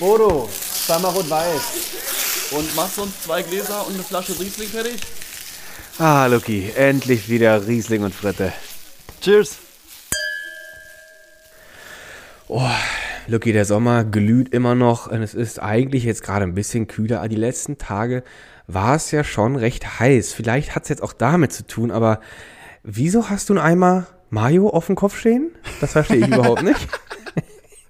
Bodo, zweimal rot-weiß. Und machst du uns zwei Gläser und eine Flasche Riesling fertig? Ah, Luki, endlich wieder Riesling und Fritte. Cheers. Oh, Luki, der Sommer glüht immer noch und es ist eigentlich jetzt gerade ein bisschen kühler. Aber die letzten Tage war es ja schon recht heiß. Vielleicht hat es jetzt auch damit zu tun, aber wieso hast du einen Eimer Mayo auf dem Kopf stehen? Das verstehe ich überhaupt nicht.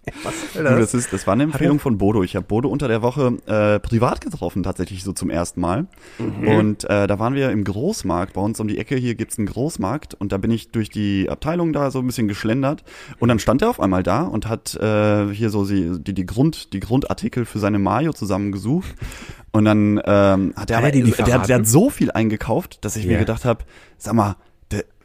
Was soll das? das, ist, das war eine Empfehlung von Bodo. Ich habe Bodo unter der Woche äh, privat getroffen, tatsächlich so zum ersten Mal. Mhm. Und äh, da waren wir im Großmarkt. Bei uns um die Ecke hier gibt's einen Großmarkt. Und da bin ich durch die Abteilung da so ein bisschen geschlendert. Und dann stand er auf einmal da und hat äh, hier so die, die, die, Grund, die Grundartikel für seine Mayo zusammengesucht. Und dann ähm, hat er aber, der, der, der hat so viel eingekauft, dass ich yeah. mir gedacht habe, sag mal,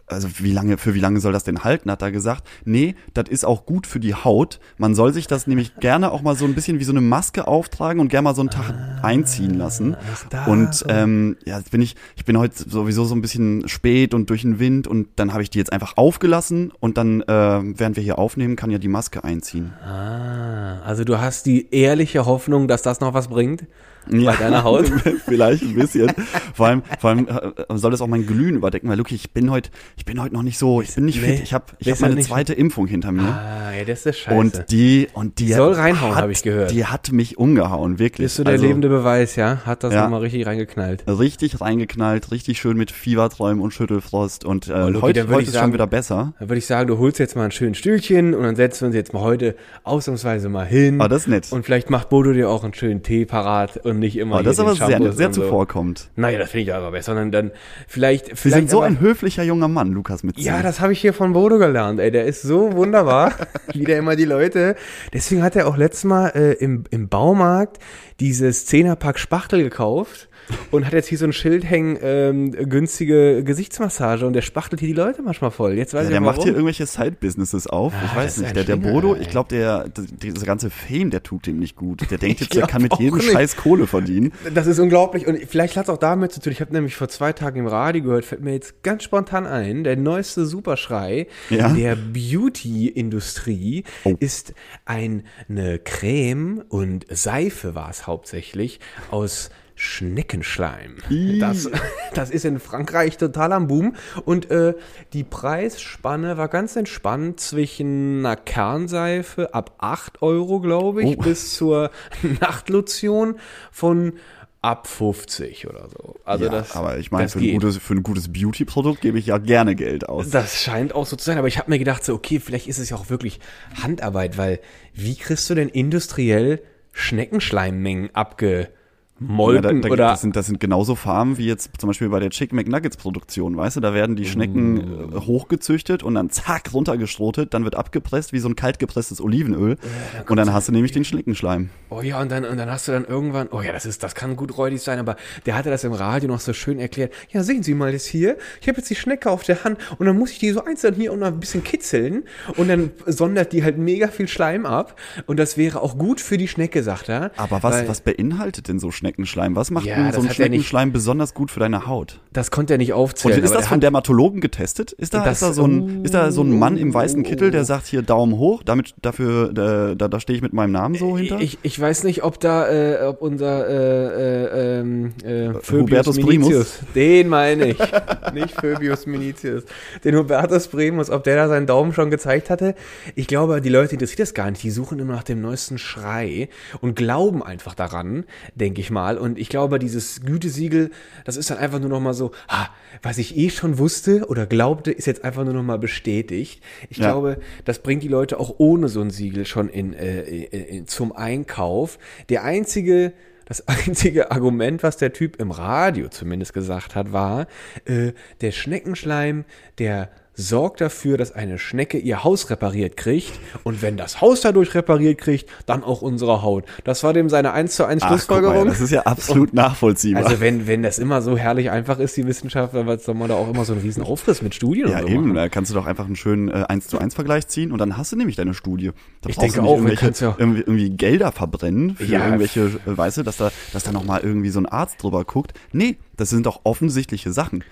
also wie lange, für wie lange soll das denn halten, hat er gesagt. Nee, das ist auch gut für die Haut. Man soll sich das nämlich gerne auch mal so ein bisschen wie so eine Maske auftragen und gerne mal so einen Tag ah, einziehen lassen. Und ähm, ja, jetzt bin ich, ich bin heute sowieso so ein bisschen spät und durch den Wind und dann habe ich die jetzt einfach aufgelassen und dann, äh, während wir hier aufnehmen, kann ja die Maske einziehen. Ah, also du hast die ehrliche Hoffnung, dass das noch was bringt? Ja, bei deiner Haut? vielleicht ein bisschen. vor allem, vor allem äh, soll das auch mein Glühen überdecken, weil Luki, ich bin heute, ich bin heute noch nicht so, ich bin nicht nee, fit. Ich habe ich hab meine zweite fit? Impfung hinter mir. Ah, ja, das ist scheiße. Und die, und die, die soll reinhauen, habe ich gehört. Die hat mich umgehauen, wirklich. Bist du der also, lebende Beweis, ja? Hat das ja, nochmal richtig reingeknallt? Richtig reingeknallt, richtig schön mit Fieberträumen und Schüttelfrost und äh, oh, Luki, heute, heute ist sagen, schon wieder besser. Dann würde ich sagen, du holst jetzt mal ein schönes Stühlchen und dann setzen wir uns jetzt mal heute ausnahmsweise mal hin. Ah, das ist nett. Und vielleicht macht Bodo dir auch einen schönen Tee parat und nicht immer oh, das ist aber sehr, sehr zuvorkommt. Naja, das finde ich aber besser. Sondern dann vielleicht. Sie vielleicht sind so ein höflicher junger Mann, Lukas mit Ja, das habe ich hier von Bodo gelernt, ey. Der ist so wunderbar. Wieder immer die Leute. Deswegen hat er auch letztes Mal äh, im, im Baumarkt dieses Zehnerpack Spachtel gekauft und hat jetzt hier so ein Schild hängen, ähm, günstige Gesichtsmassage und der spachtelt hier die Leute manchmal voll. Jetzt weiß ja, ich der warum. macht hier irgendwelche Side-Businesses auf. Ah, ich weiß nicht. Der, der Bodo, ich glaube, der, dieser ganze Fame, der tut dem nicht gut. Der denkt jetzt, der kann mit jedem nicht. Scheiß Kohle verdienen. Das ist unglaublich und vielleicht hat es auch damit zu tun. Ich habe nämlich vor zwei Tagen im Radio gehört, fällt mir jetzt ganz spontan ein, der neueste Superschrei ja? der Beauty-Industrie oh. ist ein, eine Creme und Seife war es hauptsächlich aus Schneckenschleim. Das, das ist in Frankreich total am Boom. Und äh, die Preisspanne war ganz entspannt zwischen einer Kernseife ab 8 Euro, glaube ich, oh. bis zur Nachtlotion von ab 50 oder so. Also ja, das, aber ich meine, für, ein gutes, für ein gutes Beauty-Produkt gebe ich ja gerne Geld aus. Das scheint auch so zu sein, aber ich habe mir gedacht, so, okay, vielleicht ist es ja auch wirklich Handarbeit, weil wie kriegst du denn industriell Schneckenschleimmengen abge Molken ja, da, da, oder das sind das sind genauso Farmen wie jetzt zum Beispiel bei der Chicken McNuggets Produktion, weißt du, da werden die Schnecken uh. hochgezüchtet und dann zack runtergestrotet, dann wird abgepresst wie so ein kaltgepresstes Olivenöl ja, und dann hast du nämlich den Schneckenschleim. Oh ja und dann und dann hast du dann irgendwann, oh ja das ist das kann gut räudig sein, aber der hatte das im Radio noch so schön erklärt. Ja sehen Sie mal das hier, ich habe jetzt die Schnecke auf der Hand und dann muss ich die so einzeln hier und ein bisschen kitzeln und dann sondert die halt mega viel Schleim ab und das wäre auch gut für die Schnecke, sagt er. Aber was was beinhaltet denn so Schneckenschleim? Schneckenschleim? Was macht ja, denn so ein Schneckenschleim besonders gut für deine Haut? Das konnte er nicht aufzählen. Und ist das von Dermatologen getestet? Ist da, das, ist, da so ein, ist da so ein Mann im weißen Kittel, der sagt hier Daumen hoch, damit dafür, äh, da, da stehe ich mit meinem Namen so hinter? Ich, ich weiß nicht, ob da, äh, ob unser äh, äh, ähm, äh, Hubertus Primus, den meine ich, nicht Phoebius Minitius, den Hubertus Primus, ob der da seinen Daumen schon gezeigt hatte. Ich glaube, die Leute interessiert das gar nicht. Die suchen immer nach dem neuesten Schrei und glauben einfach daran, denke ich mal. Und ich glaube, dieses Gütesiegel, das ist dann einfach nur noch mal so, ah, was ich eh schon wusste oder glaubte, ist jetzt einfach nur noch mal bestätigt. Ich ja. glaube, das bringt die Leute auch ohne so ein Siegel schon in, äh, in, zum Einkauf. Der einzige das einzige Argument, was der Typ im Radio zumindest gesagt hat, war, äh, der Schneckenschleim, der sorgt dafür, dass eine Schnecke ihr Haus repariert kriegt und wenn das Haus dadurch repariert kriegt, dann auch unsere Haut. Das war dem seine 1 zu 1 Ach, Schlussfolgerung. Mal, das ist ja absolut und, nachvollziehbar. Also wenn, wenn das immer so herrlich einfach ist, die Wissenschaft, dann soll man da auch immer so einen riesen Aufriss mit Studien Ja, so eben, machen. da kannst du doch einfach einen schönen äh, 1 zu 1 Vergleich ziehen und dann hast du nämlich deine Studie. Da ich denke auch, irgendwelche, ja irgendwie, irgendwie Gelder verbrennen für ja. irgendwelche, äh, weißt du, dass da, dass da nochmal irgendwie so ein Arzt drüber guckt. Nee, das sind doch offensichtliche Sachen.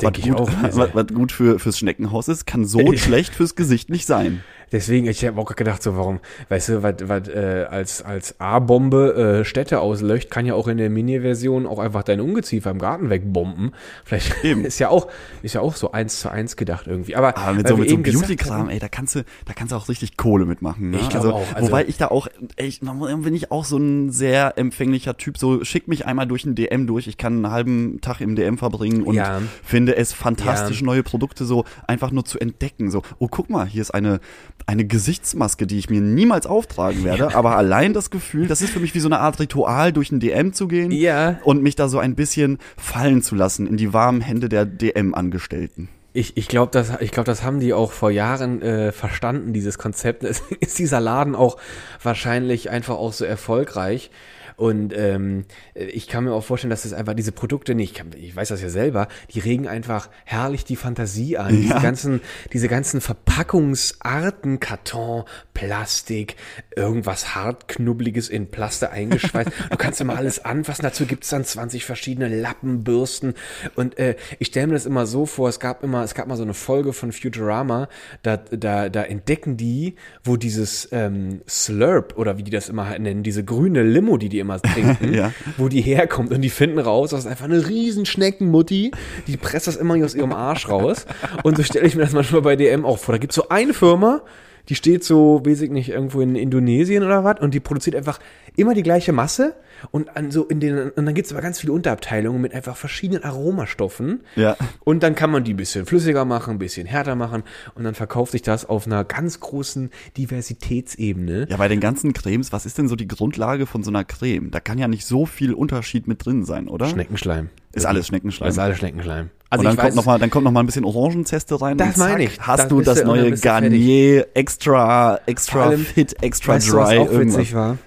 Was gut, auch, was, was gut für, fürs Schneckenhaus ist, kann so schlecht fürs Gesicht nicht sein. Deswegen, ich habe auch gedacht, so warum, weißt du, was was äh, als, als A-Bombe äh, Städte auslöscht, kann ja auch in der Mini-Version auch einfach dein Ungeziefer im Garten wegbomben. Vielleicht Eben. ist ja auch, ist ja auch so eins zu eins gedacht irgendwie. Aber, Aber mit so, mit so Beauty-Kram, ey, da kannst du, da kannst du auch richtig Kohle mitmachen. Ne? Ich glaube also, auch. Also, wobei ich da auch, echt, bin ich auch so ein sehr empfänglicher Typ, so schick mich einmal durch ein DM durch, ich kann einen halben Tag im DM verbringen und ja. finde es fantastisch, ja. neue Produkte so einfach nur zu entdecken. So, oh, guck mal, hier ist eine eine Gesichtsmaske, die ich mir niemals auftragen werde, aber allein das Gefühl, das ist für mich wie so eine Art Ritual, durch ein DM zu gehen ja. und mich da so ein bisschen fallen zu lassen in die warmen Hände der DM-Angestellten. Ich, ich glaube, das, ich glaub, das haben die auch vor Jahren äh, verstanden, dieses Konzept. Ist dieser Laden auch wahrscheinlich einfach auch so erfolgreich. Und ähm, ich kann mir auch vorstellen, dass es einfach diese Produkte nicht, ich, kann, ich weiß das ja selber, die regen einfach herrlich die Fantasie an. Ja. Diese ganzen, diese ganzen Verpackungsarten, Karton, Plastik, irgendwas hartknubbeliges in Plaste eingeschweißt. du kannst immer alles anfassen. Dazu gibt's dann 20 verschiedene Lappen, Bürsten. Und äh, ich stelle mir das immer so vor, es gab immer, es gab mal so eine Folge von Futurama, da, da, da entdecken die, wo dieses ähm, Slurp oder wie die das immer nennen, diese grüne Limo, die die immer immer trinken, ja. wo die herkommt und die finden raus, das ist einfach eine riesen Schneckenmutti, die presst das immer aus ihrem Arsch raus. Und so stelle ich mir das manchmal bei DM auch vor. Da gibt es so eine Firma, die steht so, weiß ich nicht, irgendwo in Indonesien oder was und die produziert einfach immer die gleiche Masse und an so in den und dann gibt's aber ganz viele Unterabteilungen mit einfach verschiedenen Aromastoffen. Ja. Und dann kann man die ein bisschen flüssiger machen, ein bisschen härter machen und dann verkauft sich das auf einer ganz großen Diversitätsebene. Ja, bei den ganzen Cremes, was ist denn so die Grundlage von so einer Creme? Da kann ja nicht so viel Unterschied mit drin sein, oder? Schneckenschleim. Ist alles Schneckenschleim. Ist alles Schneckenschleim. Also und dann, kommt noch mal, dann kommt noch mal ein bisschen Orangenzeste rein. Das meine ich. Hast das du das neue Garnier Extra, Extra Fit, Extra weißt Dry. Du, was auch witzig war?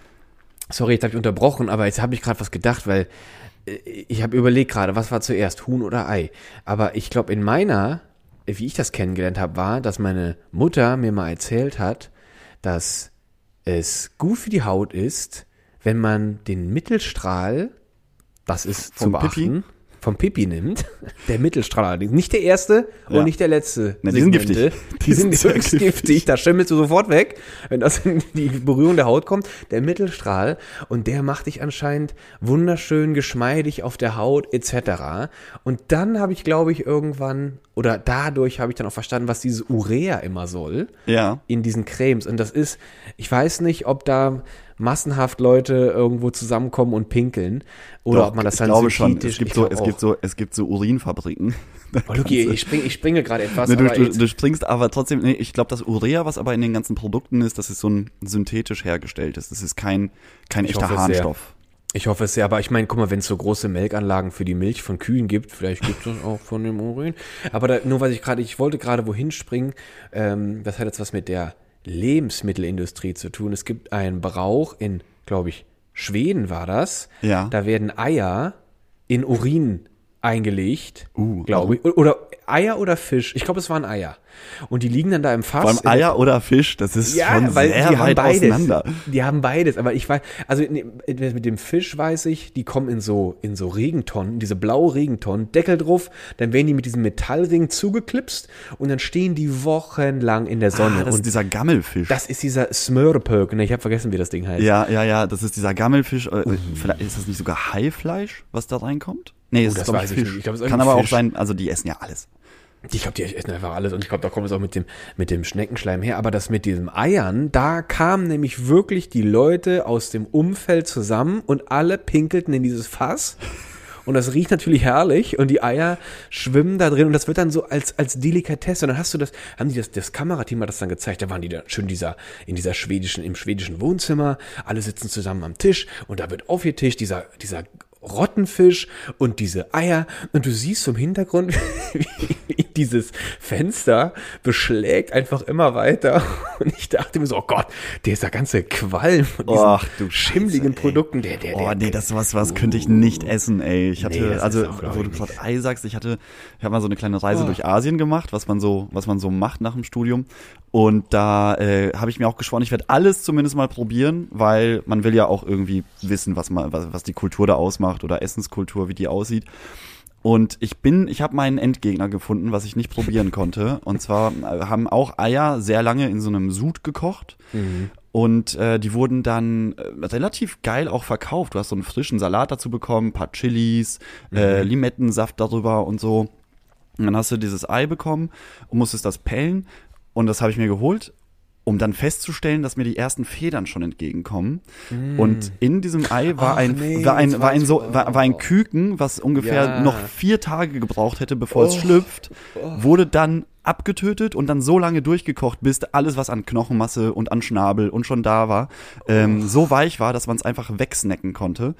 Sorry, jetzt habe ich unterbrochen, aber jetzt habe ich gerade was gedacht, weil äh, ich habe überlegt gerade, was war zuerst, Huhn oder Ei? Aber ich glaube, in meiner, wie ich das kennengelernt habe, war, dass meine Mutter mir mal erzählt hat, dass es gut für die Haut ist, wenn man den Mittelstrahl, das ist Vom zu beachten, Pipi? Vom Pipi nimmt, der Mittelstrahl allerdings, nicht der erste ja. und nicht der letzte. Na, die sind giftig. Die, sind höchst giftig. Da schimmelst du sofort weg, wenn das in die Berührung der Haut kommt. Der Mittelstrahl und der macht dich anscheinend wunderschön geschmeidig auf der Haut etc. Und dann habe ich, glaube ich, irgendwann oder dadurch habe ich dann auch verstanden, was dieses Urea immer soll. Ja. In diesen Cremes. Und das ist, ich weiß nicht, ob da massenhaft Leute irgendwo zusammenkommen und pinkeln oder Doch, ob man das dann ich glaube schon. Es gibt so, es gibt so, es gibt so Urinfabriken. Oh, Luki, ich, spring, ich springe gerade etwas. Nee, du, du, du, springst aber trotzdem, nee, ich glaube, das Urea, was aber in den ganzen Produkten ist, das ist so ein synthetisch hergestelltes. Das ist kein, kein echter Harnstoff. Ich hoffe es sehr, aber ich meine, guck mal, wenn es so große Melkanlagen für die Milch von Kühen gibt, vielleicht gibt es das auch von dem Urin. Aber da, nur was ich gerade, ich wollte gerade wohin springen, ähm, das hat jetzt was mit der Lebensmittelindustrie zu tun. Es gibt einen Brauch in, glaube ich, Schweden war das. Ja. Da werden Eier in Urin eingelegt, uh, glaube ich. Oder Eier oder Fisch. Ich glaube, es waren Eier. Und die liegen dann da im Fass. Vor allem Eier oder Fisch, das ist ja, schon weil sehr die weit haben beides. auseinander. Die haben beides, aber ich weiß, also mit dem Fisch weiß ich, die kommen in so, in so Regentonnen, diese blaue Regentonnen, Deckel drauf, dann werden die mit diesem Metallring zugeklipst und dann stehen die wochenlang in der Sonne. Ah, das und ist dieser Gammelfisch. Das ist dieser Smörpöck, ne? Ich habe vergessen, wie das Ding heißt. Ja, ja, ja, das ist dieser Gammelfisch. Äh, vielleicht ist das nicht sogar Haifleisch, was da reinkommt? Nee, oh, das, das weiß ich Fisch. nicht. Ich glaub, Kann aber Fisch. auch sein, also die essen ja alles. Ich glaube, die essen einfach alles und ich glaube, da kommt es auch mit dem, mit dem Schneckenschleim her. Aber das mit diesem Eiern, da kamen nämlich wirklich die Leute aus dem Umfeld zusammen und alle pinkelten in dieses Fass. Und das riecht natürlich herrlich und die Eier schwimmen da drin und das wird dann so als, als Delikatesse. Und dann hast du das, haben die das, das Kamerateam hat das dann gezeigt, da waren die da schön dieser, in dieser schwedischen, im schwedischen Wohnzimmer, alle sitzen zusammen am Tisch und da wird auf ihr Tisch dieser, dieser Rottenfisch und diese Eier und du siehst zum Hintergrund, wie dieses Fenster beschlägt einfach immer weiter und ich dachte mir so, oh Gott, dieser ganze Qualm von diesen Ach, du schimmligen Scheiße, Produkten, der, der, der, Oh nee, das was, was könnte ich nicht essen, ey. Ich hatte, nee, also, wo du gerade Ei sagst, ich hatte, ich habe mal so eine kleine Reise oh. durch Asien gemacht, was man so, was man so macht nach dem Studium und da äh, habe ich mir auch geschworen, ich werde alles zumindest mal probieren, weil man will ja auch irgendwie wissen, was man, was, was die Kultur da ausmacht oder Essenskultur, wie die aussieht. Und ich bin, ich habe meinen Endgegner gefunden, was ich nicht probieren konnte. Und zwar äh, haben auch Eier sehr lange in so einem Sud gekocht. Mhm. Und äh, die wurden dann äh, relativ geil auch verkauft. Du hast so einen frischen Salat dazu bekommen, paar Chilis, äh, mhm. äh, Limettensaft darüber und so. Und dann hast du dieses Ei bekommen und musstest das pellen. Und das habe ich mir geholt um dann festzustellen, dass mir die ersten Federn schon entgegenkommen. Mm. Und in diesem Ei war Ach, ein, nee, war ein, war ein so, war, war ein Küken, was ungefähr ja. noch vier Tage gebraucht hätte, bevor oh. es schlüpft, oh. wurde dann abgetötet und dann so lange durchgekocht, bis alles, was an Knochenmasse und an Schnabel und schon da war, ähm, oh. so weich war, dass man es einfach wegsnacken konnte.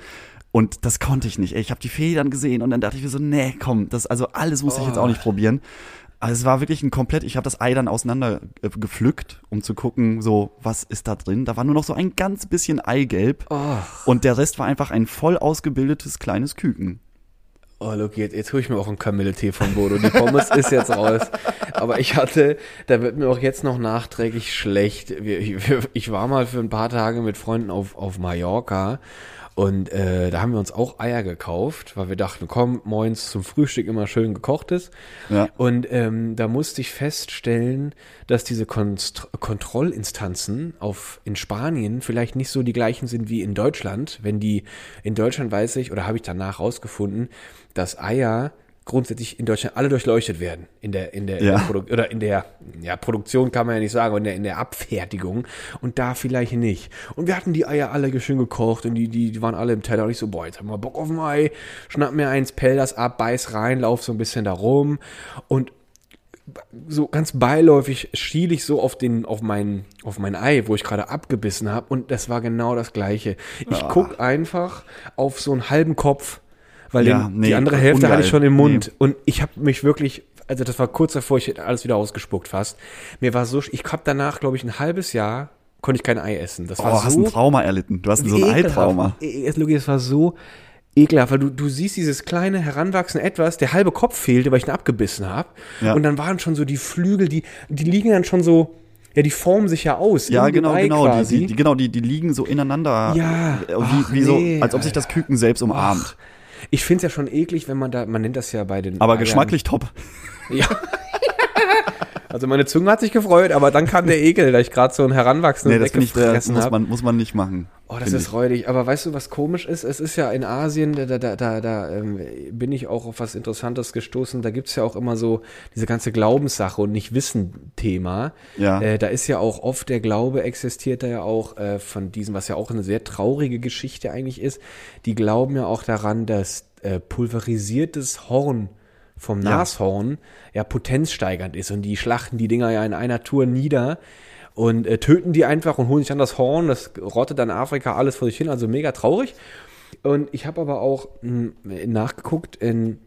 Und das konnte ich nicht. Ich habe die Federn gesehen und dann dachte ich mir so, nee, komm, das also alles muss ich jetzt auch nicht probieren. Also es war wirklich ein komplett, ich habe das Ei dann auseinander äh, gepflückt, um zu gucken, so, was ist da drin. Da war nur noch so ein ganz bisschen Eigelb. Oh. Und der Rest war einfach ein voll ausgebildetes kleines Küken. Oh, look, jetzt, jetzt hole ich mir auch einen Kamille-Tee von Bodo. Die Pommes ist jetzt raus. Aber ich hatte, da wird mir auch jetzt noch nachträglich schlecht. Ich war mal für ein paar Tage mit Freunden auf, auf Mallorca und äh, da haben wir uns auch Eier gekauft, weil wir dachten, komm, moins zum Frühstück immer schön gekochtes. Ja. Und ähm, da musste ich feststellen, dass diese Konst Kontrollinstanzen auf in Spanien vielleicht nicht so die gleichen sind wie in Deutschland. Wenn die in Deutschland weiß ich, oder habe ich danach rausgefunden, dass Eier grundsätzlich in Deutschland alle durchleuchtet werden in der in der, ja. in der oder in der ja, Produktion kann man ja nicht sagen, in der in der Abfertigung und da vielleicht nicht. Und wir hatten die Eier alle schön gekocht und die die, die waren alle im Teller und ich so boah, jetzt haben wir Bock auf ein Ei, schnapp mir eins, pell das ab, beiß rein, lauf so ein bisschen da rum und so ganz beiläufig schiel ich so auf den auf mein auf mein Ei, wo ich gerade abgebissen habe und das war genau das gleiche. Ich ah. guck einfach auf so einen halben Kopf weil ja, den, nee, die andere Hälfte ungeil. hatte ich schon im Mund. Nee. Und ich habe mich wirklich, also das war kurz davor, ich hätte alles wieder ausgespuckt fast. Mir war so, ich habe danach, glaube ich, ein halbes Jahr konnte ich kein Ei essen. Das oh, war so, hast ein Trauma erlitten. Du hast so ein Eitrauma. Es war so ekelhaft, weil du, du siehst dieses kleine heranwachsende Etwas, der halbe Kopf fehlte, weil ich ihn abgebissen habe. Ja. Und dann waren schon so die Flügel, die, die liegen dann schon so, ja, die formen sich ja aus. Ja, genau, genau. Die, die, genau, die, die liegen so ineinander. Ja. Wie, Ach, wie nee, so, als ob sich das Küken selbst umarmt. Ach. Ich finde es ja schon eklig, wenn man da, man nennt das ja bei den. Aber Eiern. geschmacklich top. Ja. Also meine Zunge hat sich gefreut, aber dann kam der Ekel, da ich gerade so ein Heranwachsenden nee, das weggefressen habe. Muss man, muss man nicht machen. Oh, das ist räudig. Aber weißt du, was komisch ist? Es ist ja in Asien, da, da, da, da ähm, bin ich auch auf was Interessantes gestoßen. Da gibt's ja auch immer so diese ganze Glaubenssache und nicht Wissen-Thema. Ja. Äh, da ist ja auch oft der Glaube existiert da ja auch äh, von diesem, was ja auch eine sehr traurige Geschichte eigentlich ist. Die glauben ja auch daran, dass äh, pulverisiertes Horn vom ja. Nashorn ja potenzsteigernd ist und die schlachten die Dinger ja in einer Tour nieder und äh, töten die einfach und holen sich dann das Horn. Das rottet dann Afrika alles vor sich hin, also mega traurig. Und ich habe aber auch mh, hm, nachgeguckt in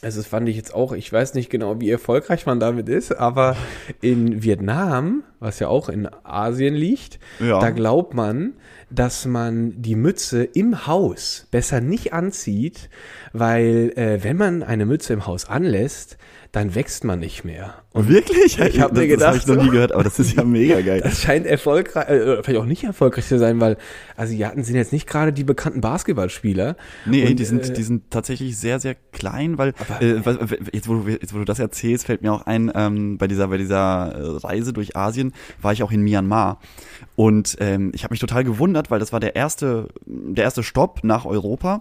also das fand ich jetzt auch, ich weiß nicht genau, wie erfolgreich man damit ist, aber in Vietnam, was ja auch in Asien liegt, ja. da glaubt man, dass man die Mütze im Haus besser nicht anzieht, weil äh, wenn man eine Mütze im Haus anlässt, dann wächst man nicht mehr. Und Wirklich? Ich habe mir gedacht, das habe ich noch nie gehört, aber das ist ja mega geil. Das scheint erfolgreich, äh, vielleicht auch nicht erfolgreich zu sein, weil Asiaten sind jetzt nicht gerade die bekannten Basketballspieler. Nee, und, die sind, äh, die sind tatsächlich sehr, sehr klein, weil äh, jetzt, wo du, jetzt, wo du das erzählst, fällt mir auch ein, ähm, bei dieser, bei dieser äh, Reise durch Asien war ich auch in Myanmar und ähm, ich habe mich total gewundert, weil das war der erste, der erste Stopp nach Europa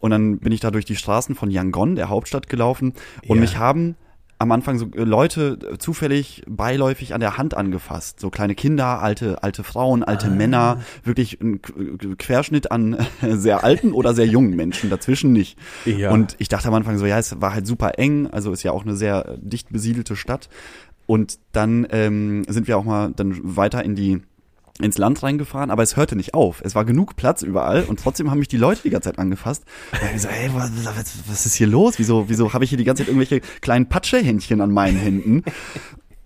und dann bin ich da durch die Straßen von Yangon, der Hauptstadt, gelaufen und ja. mich haben am Anfang so äh, Leute äh, zufällig beiläufig an der Hand angefasst. So kleine Kinder, alte, alte Frauen, alte ah. Männer, wirklich ein Querschnitt an sehr alten oder sehr jungen Menschen, dazwischen nicht. Ja. Und ich dachte am Anfang so, ja, es war halt super eng, also ist ja auch eine sehr dicht besiedelte Stadt. Und dann ähm, sind wir auch mal dann weiter in die ins Land reingefahren, aber es hörte nicht auf. Es war genug Platz überall und trotzdem haben mich die Leute die ganze Zeit angefasst. Und ich so, ey, was, was ist hier los? Wieso, wieso habe ich hier die ganze Zeit irgendwelche kleinen Patschehändchen an meinen Händen?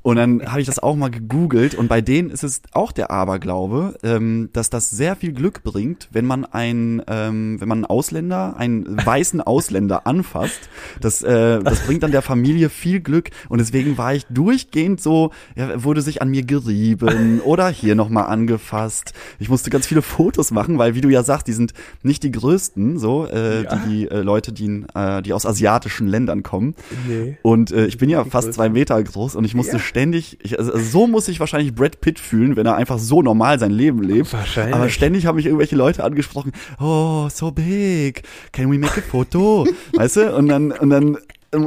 Und dann habe ich das auch mal gegoogelt und bei denen ist es auch der Aberglaube, ähm, dass das sehr viel Glück bringt, wenn man ein, ähm, wenn man einen Ausländer, einen weißen Ausländer anfasst. Das, äh, das bringt dann der Familie viel Glück und deswegen war ich durchgehend so, ja, wurde sich an mir gerieben oder hier nochmal angefasst. Ich musste ganz viele Fotos machen, weil wie du ja sagst, die sind nicht die größten, so äh, ja. die, die äh, Leute, die, äh, die aus asiatischen Ländern kommen. Nee. Und äh, ich bin ja fast zwei Meter groß und ich musste ja. Ständig, ich, also, so muss ich wahrscheinlich Brad Pitt fühlen, wenn er einfach so normal sein Leben lebt. Wahrscheinlich. Aber ständig haben mich irgendwelche Leute angesprochen, oh, so big, can we make a photo? weißt du? Und dann, und dann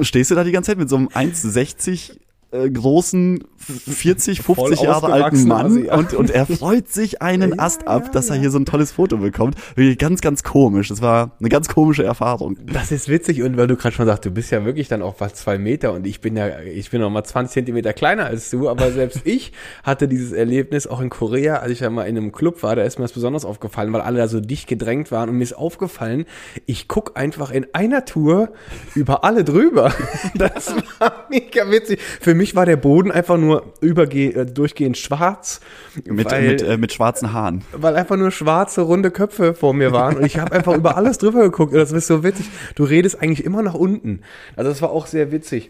stehst du da die ganze Zeit mit so einem 1,60 äh, großen 40, 50 Jahre alten Mann und, und er freut sich einen ja, Ast ab, ja, dass er hier so ein tolles Foto bekommt. Wirklich ganz, ganz komisch. Das war eine ganz komische Erfahrung. Das ist witzig und weil du gerade schon sagst, du bist ja wirklich dann auch fast zwei Meter und ich bin ja, ich bin noch mal 20 Zentimeter kleiner als du, aber selbst ich hatte dieses Erlebnis auch in Korea, als ich ja mal in einem Club war, da ist mir das besonders aufgefallen, weil alle da so dicht gedrängt waren und mir ist aufgefallen, ich guck einfach in einer Tour über alle drüber. Das war mega witzig. Für mich war der Boden einfach nur überge äh, durchgehend schwarz. Mit, weil, mit, äh, mit schwarzen Haaren. Weil einfach nur schwarze, runde Köpfe vor mir waren. Und ich habe einfach über alles drüber geguckt. Und das ist so witzig. Du redest eigentlich immer nach unten. Also das war auch sehr witzig.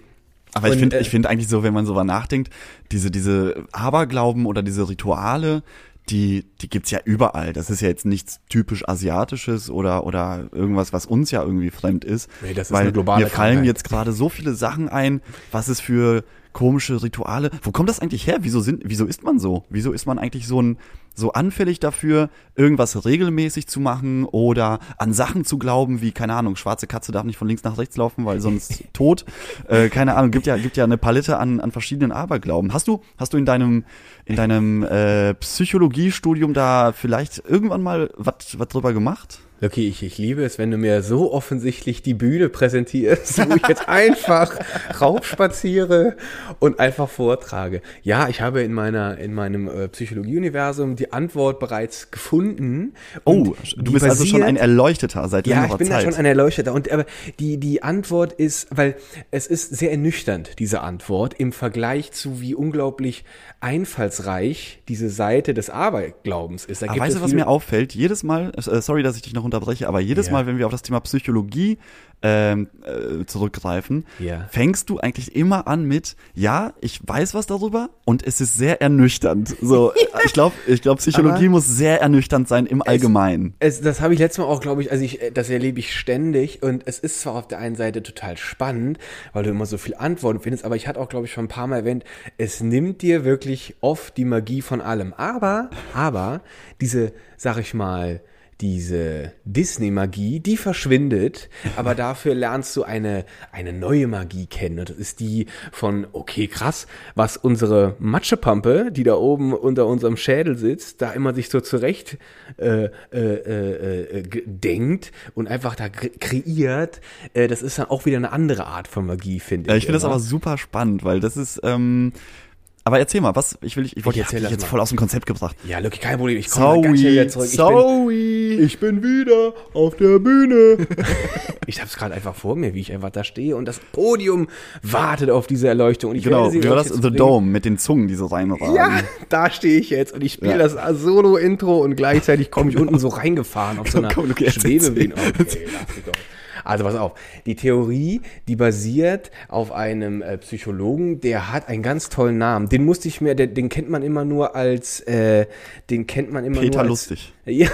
Aber und, ich finde äh, ich finde eigentlich so, wenn man so nachdenkt, diese, diese Aberglauben oder diese Rituale, die, die gibt's ja überall. Das ist ja jetzt nichts typisch Asiatisches oder, oder irgendwas, was uns ja irgendwie fremd ist. Nee, das ist weil eine globale mir fallen Krankheit. jetzt gerade so viele Sachen ein, was es für komische Rituale. Wo kommt das eigentlich her? Wieso sind, wieso ist man so? Wieso ist man eigentlich so ein, so anfällig dafür, irgendwas regelmäßig zu machen oder an Sachen zu glauben, wie, keine Ahnung, schwarze Katze darf nicht von links nach rechts laufen, weil sonst tot. Äh, keine Ahnung, gibt ja, gibt ja eine Palette an, an verschiedenen Aberglauben. Hast du, hast du in deinem, in deinem äh, Psychologiestudium da vielleicht irgendwann mal was drüber gemacht? Loki, ich, ich liebe es, wenn du mir so offensichtlich die Bühne präsentierst, wo ich jetzt einfach raufspaziere und einfach vortrage. Ja, ich habe in meiner in meinem äh, Psychologie-Universum die Antwort bereits gefunden. Oh, du bist basiert, also schon ein Erleuchteter seit längerer Zeit. Ja, ich bin Zeit. ja schon ein Erleuchteter. Und aber die die Antwort ist, weil es ist sehr ernüchternd diese Antwort im Vergleich zu wie unglaublich einfallsreich diese Seite des Aberglaubens ist. Da aber weißt du, was mir auffällt? Jedes Mal, äh, sorry, dass ich dich noch unterbreche, aber jedes ja. Mal, wenn wir auf das Thema Psychologie ähm, äh, zurückgreifen, ja. fängst du eigentlich immer an mit, ja, ich weiß was darüber und es ist sehr ernüchternd. So, ich glaube, ich glaube, Psychologie Aber muss sehr ernüchternd sein im Allgemeinen. Es, es, das habe ich letztes Mal auch, glaube ich, also ich, das erlebe ich ständig und es ist zwar auf der einen Seite total spannend, weil du immer so viel Antworten findest, aber ich hatte auch, glaube ich, schon ein paar Mal erwähnt, es nimmt dir wirklich oft die Magie von allem. Aber, aber diese, sag ich mal, diese Disney-Magie, die verschwindet, aber dafür lernst du eine, eine neue Magie kennen. Und das ist die von, okay, krass, was unsere Matschepampe, die da oben unter unserem Schädel sitzt, da immer sich so zurecht äh, äh, äh, äh denkt und einfach da kreiert, äh, das ist dann auch wieder eine andere Art von Magie, finde ich. Ja, ich finde das aber super spannend, weil das ist, ähm, aber erzähl mal, was, ich will, ich, ich wollte dich jetzt mal. voll aus dem Konzept gebracht. Ja, Lucky, kein Problem, ich komme ganz schnell wieder zurück. Ich sorry, bin, ich bin wieder auf der Bühne. ich hab's gerade einfach vor mir, wie ich einfach da stehe und das Podium wartet auf diese Erleuchtung. Und ich genau, wie war das? The Dome mit den Zungen, die so reinragen. Ja, da stehe ich jetzt und ich spiele ja. das Solo-Intro und gleichzeitig komme ich unten so reingefahren auf so einer Schwebebühne. Okay, lass mich doch. Also pass auf, die Theorie, die basiert auf einem äh, Psychologen, der hat einen ganz tollen Namen. Den musste ich mir, der, den kennt man immer nur als, äh, den kennt man immer Peter nur als, Lustig. Ja,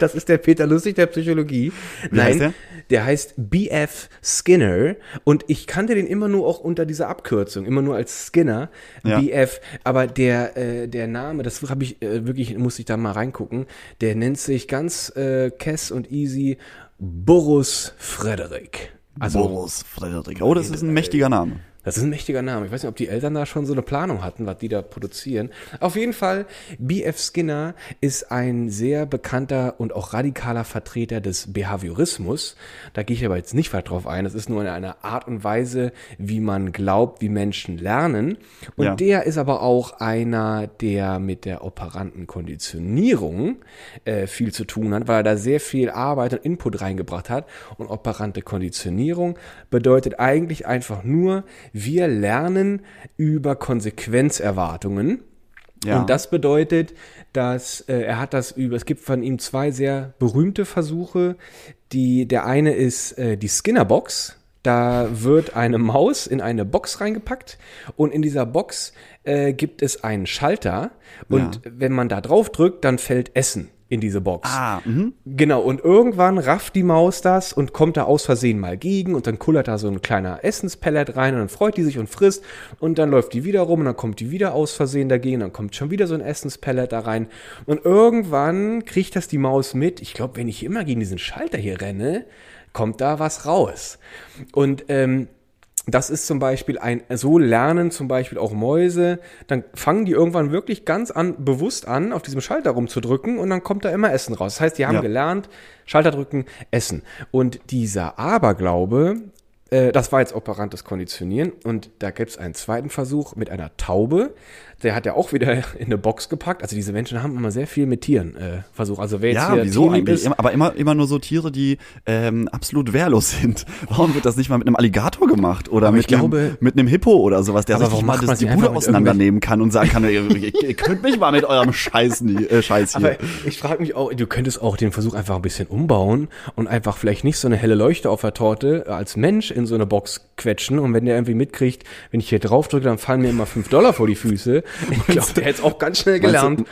das ist der Peter Lustig der Psychologie. Wie Nein, heißt der? der heißt BF Skinner und ich kannte den immer nur auch unter dieser Abkürzung, immer nur als Skinner, ja. BF, aber der, äh, der Name, das habe ich äh, wirklich, muss ich da mal reingucken, der nennt sich ganz äh, Kess und easy Boris Frederik. Also, Boris Frederik. Oh, das ist ein mächtiger Name. Das ist ein mächtiger Name. Ich weiß nicht, ob die Eltern da schon so eine Planung hatten, was die da produzieren. Auf jeden Fall, B.F. Skinner ist ein sehr bekannter und auch radikaler Vertreter des Behaviorismus. Da gehe ich aber jetzt nicht weit drauf ein. Das ist nur eine Art und Weise, wie man glaubt, wie Menschen lernen. Und ja. der ist aber auch einer, der mit der operanten Konditionierung äh, viel zu tun hat, weil er da sehr viel Arbeit und Input reingebracht hat. Und operante Konditionierung bedeutet eigentlich einfach nur, wir lernen über Konsequenzerwartungen. Ja. Und das bedeutet, dass äh, er hat das über, es gibt von ihm zwei sehr berühmte Versuche. Die, der eine ist äh, die Skinner-Box. Da wird eine Maus in eine Box reingepackt und in dieser Box äh, gibt es einen Schalter und ja. wenn man da drauf drückt, dann fällt Essen in diese Box. Ah, mh. Genau, und irgendwann rafft die Maus das und kommt da aus Versehen mal gegen und dann kullert da so ein kleiner Essenspellet rein und dann freut die sich und frisst und dann läuft die wieder rum und dann kommt die wieder aus Versehen dagegen, dann kommt schon wieder so ein Essenspellet da rein und irgendwann kriegt das die Maus mit. Ich glaube, wenn ich immer gegen diesen Schalter hier renne, kommt da was raus. Und ähm, das ist zum Beispiel ein, so lernen zum Beispiel auch Mäuse, dann fangen die irgendwann wirklich ganz an, bewusst an, auf diesem Schalter rumzudrücken und dann kommt da immer Essen raus. Das heißt, die haben ja. gelernt, Schalter drücken, Essen. Und dieser Aberglaube, äh, das war jetzt operantes Konditionieren und da gibt es einen zweiten Versuch mit einer Taube der hat ja auch wieder in eine Box gepackt. Also diese Menschen haben immer sehr viel mit Tieren äh, versucht. Also wer jetzt ja, wieso eigentlich? Ist, aber immer, immer nur so Tiere, die ähm, absolut wehrlos sind. Warum wird das nicht mal mit einem Alligator gemacht oder mit, glaube, einem, mit einem Hippo oder sowas, der sich mal das, die Bude auseinandernehmen kann und sagen kann, ihr, ihr, könnt mich mal mit eurem Scheiß, äh, Scheiß hier. Aber ich frage mich auch, du könntest auch den Versuch einfach ein bisschen umbauen und einfach vielleicht nicht so eine helle Leuchte auf der Torte als Mensch in so eine Box quetschen und wenn der irgendwie mitkriegt, wenn ich hier drauf drücke, dann fallen mir immer fünf Dollar vor die Füße ich glaube, der hätte es auch ganz schnell gelernt.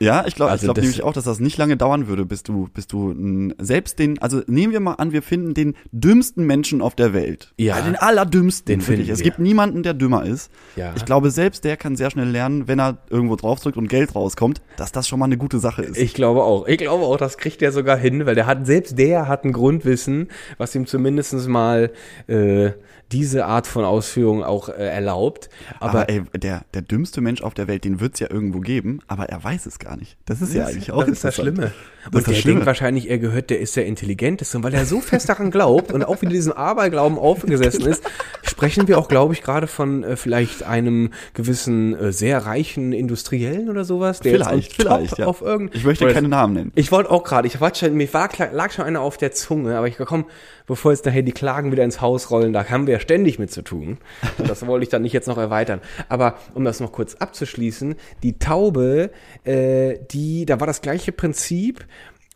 Ja, ich glaube also ich glaub nämlich auch, dass das nicht lange dauern würde, bis du, bis du n, selbst den, also nehmen wir mal an, wir finden den dümmsten Menschen auf der Welt. Ja. Also den allerdümmsten. Den finde ich. Es gibt niemanden, der dümmer ist. Ja. Ich glaube, selbst der kann sehr schnell lernen, wenn er irgendwo draufdrückt und Geld rauskommt, dass das schon mal eine gute Sache ist. Ich glaube auch. Ich glaube auch, das kriegt der sogar hin, weil der hat, selbst der hat ein Grundwissen, was ihm zumindestens mal äh, diese Art von Ausführung auch äh, erlaubt. Aber, aber ey, der, der dümmste Mensch auf der Welt, den wird es ja irgendwo geben, aber er weiß es gar nicht. Das ist das ja eigentlich auch Das ist das Schlimme. Das und der Schlimme. denkt wahrscheinlich, er gehört, der ist der Intelligenteste. Und weil er so fest daran glaubt und auch wieder diesem Aberglauben aufgesessen ist, sprechen wir auch, glaube ich, gerade von äh, vielleicht einem gewissen, äh, sehr reichen Industriellen oder sowas. Der vielleicht, vielleicht, ja. auf irgend Ich möchte keine Namen nennen. Ich wollte auch gerade, ich war schon, mir war, lag schon einer auf der Zunge, aber ich komm, bevor jetzt nachher die Klagen wieder ins Haus rollen, da haben wir ständig mit zu tun. Das wollte ich dann nicht jetzt noch erweitern. Aber um das noch kurz abzuschließen, die Taube, äh, die, da war das gleiche Prinzip.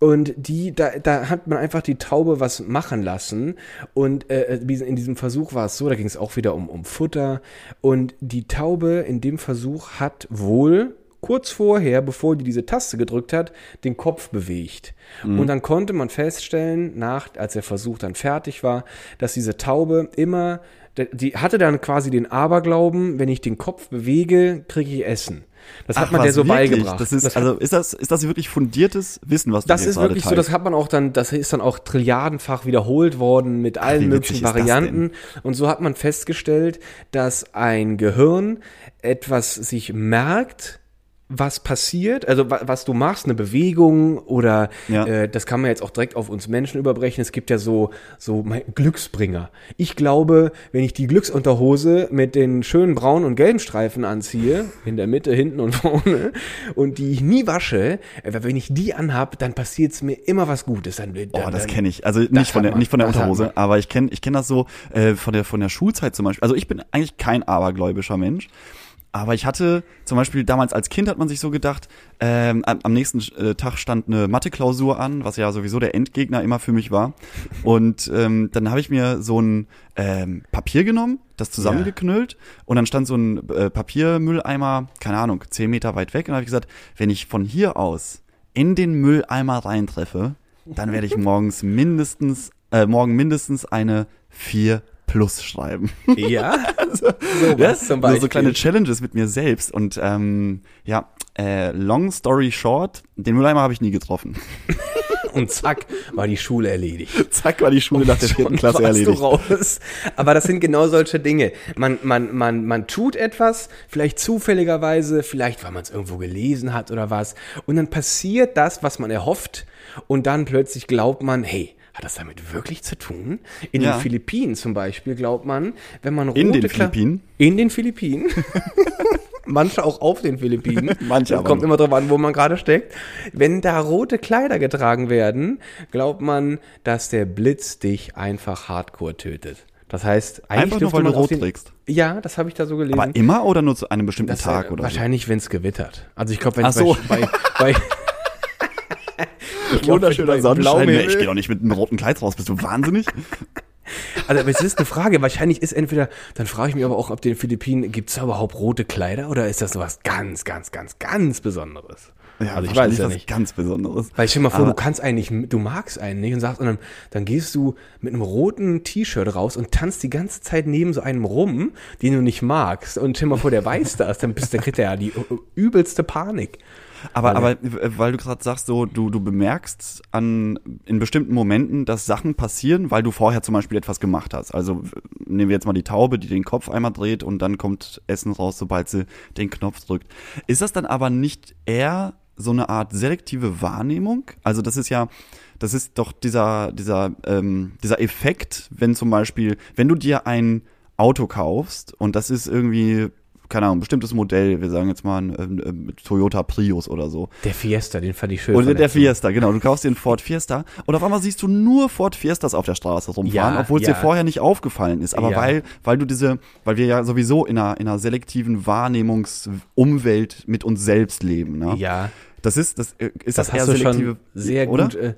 Und die, da, da hat man einfach die Taube was machen lassen. Und äh, in diesem Versuch war es so, da ging es auch wieder um, um Futter. Und die Taube in dem Versuch hat wohl kurz vorher, bevor die diese Taste gedrückt hat, den Kopf bewegt. Mhm. Und dann konnte man feststellen, nach, als der Versuch dann fertig war, dass diese Taube immer, die hatte dann quasi den Aberglauben, wenn ich den Kopf bewege, kriege ich Essen. Das hat Ach, man der so wirklich? beigebracht. Das ist, das also ist das, ist das wirklich fundiertes Wissen, was du Das ist wirklich so, das hat man auch dann, das ist dann auch trilliardenfach wiederholt worden mit allen Ach, möglichen Varianten. Und so hat man festgestellt, dass ein Gehirn etwas sich merkt, was passiert, also was du machst, eine Bewegung oder ja. äh, das kann man jetzt auch direkt auf uns Menschen überbrechen. Es gibt ja so so Glücksbringer. Ich glaube, wenn ich die Glücksunterhose mit den schönen braunen und gelben Streifen anziehe, in der Mitte, hinten und vorne, und die ich nie wasche, äh, wenn ich die anhab, dann passiert es mir immer was Gutes. Dann, dann, oh, das kenne ich. Also nicht von der nicht von der Unterhose, aber ich kenne ich kenne das so äh, von der von der Schulzeit zum Beispiel. Also ich bin eigentlich kein abergläubischer Mensch. Aber ich hatte zum Beispiel damals als Kind hat man sich so gedacht, ähm, am nächsten äh, Tag stand eine Mathe-Klausur an, was ja sowieso der Endgegner immer für mich war. Und ähm, dann habe ich mir so ein ähm, Papier genommen, das zusammengeknüllt ja. und dann stand so ein äh, Papiermülleimer, keine Ahnung, zehn Meter weit weg. Und habe ich gesagt, wenn ich von hier aus in den Mülleimer reintreffe, dann werde ich morgens mindestens, äh, morgen mindestens eine vier Plus schreiben. Ja, also, so, ja? zum Beispiel. So, kleine Challenges mit mir selbst. Und ähm, ja, äh, long story short, den Mülleimer habe ich nie getroffen. Und zack, war die Schule erledigt. Zack, war die Schule Und nach der vierten Klasse erledigt. Du raus. Aber das sind genau solche Dinge. Man, man, man, man tut etwas, vielleicht zufälligerweise, vielleicht weil man es irgendwo gelesen hat oder was. Und dann passiert das, was man erhofft. Und dann plötzlich glaubt man, hey, hat das damit wirklich zu tun? In ja. den Philippinen zum Beispiel glaubt man, wenn man rote In den Philippinen? In den Philippinen. Manche auch auf den Philippinen. Manche aber. Kommt immer drauf an, wo man gerade steckt. Wenn da rote Kleider getragen werden, glaubt man, dass der Blitz dich einfach hardcore tötet. Das heißt, eigentlich Einfach nur, weil du rot den, trägst. Ja, das habe ich da so gelesen. Aber immer oder nur zu einem bestimmten das, Tag? Oder wahrscheinlich, so? wenn es gewittert. Also ich glaube, wenn es so. bei, bei, bei Wunderschöner Sonnenschein. Ich gehe doch nicht mit einem roten Kleid raus. Bist du wahnsinnig? Also, aber es ist eine Frage. Wahrscheinlich ist entweder, dann frage ich mich aber auch, ob den Philippinen, gibt es da überhaupt rote Kleider oder ist das so was ganz, ganz, ganz, ganz Besonderes? Ja, also ich weiß ja nicht. ganz Besonderes. Weil stell dir mal vor, aber du kannst eigentlich, du magst einen nicht und sagst, und dann, dann gehst du mit einem roten T-Shirt raus und tanzt die ganze Zeit neben so einem rum, den du nicht magst. Und stell mal vor, der weiß das, dann bist, dann kriegt er ja die übelste Panik. Aber, aber weil du gerade sagst, so du, du bemerkst an in bestimmten Momenten, dass Sachen passieren, weil du vorher zum Beispiel etwas gemacht hast. Also nehmen wir jetzt mal die Taube, die den Kopf einmal dreht und dann kommt Essen raus, sobald sie den Knopf drückt. Ist das dann aber nicht eher so eine Art selektive Wahrnehmung? Also das ist ja, das ist doch dieser, dieser, ähm, dieser Effekt, wenn zum Beispiel, wenn du dir ein Auto kaufst und das ist irgendwie keine Ahnung, bestimmtes Modell, wir sagen jetzt mal ein, ein, ein Toyota Prius oder so. Der Fiesta, den fand ich schön. Oder der Fiesta, genau. Du kaufst den Ford Fiesta und auf einmal siehst du nur Ford Fiestas auf der Straße rumfahren, ja, obwohl es ja. dir vorher nicht aufgefallen ist. Aber ja. weil, weil du diese, weil wir ja sowieso in einer, in einer selektiven Wahrnehmungsumwelt mit uns selbst leben, ne? Ja. Das ist, das äh, ist das, das eher selektive, sehr oder? gut, äh,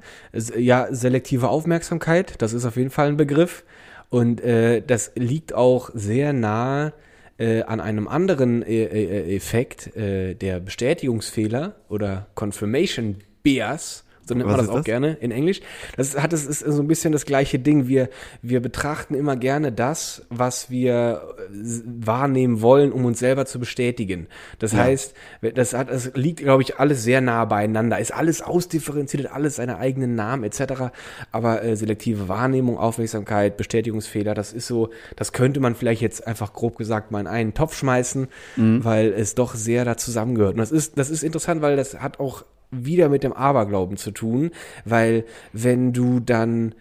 ja, selektive Aufmerksamkeit, das ist auf jeden Fall ein Begriff. Und äh, das liegt auch sehr nahe äh, an einem anderen äh, äh, Effekt, äh, der Bestätigungsfehler oder Confirmation Bias, so nennt man das auch das? gerne in Englisch. Das hat es ist so ein bisschen das gleiche Ding. Wir wir betrachten immer gerne das, was wir äh, wahrnehmen wollen, um uns selber zu bestätigen. Das ja. heißt, das hat das liegt glaube ich alles sehr nah beieinander. Ist alles ausdifferenziert, alles seine eigenen Namen etc. Aber äh, selektive Wahrnehmung, Aufmerksamkeit, Bestätigungsfehler, das ist so, das könnte man vielleicht jetzt einfach grob gesagt mal in einen Topf schmeißen, mhm. weil es doch sehr da zusammengehört. Und das ist das ist interessant, weil das hat auch wieder mit dem Aberglauben zu tun, weil wenn du dann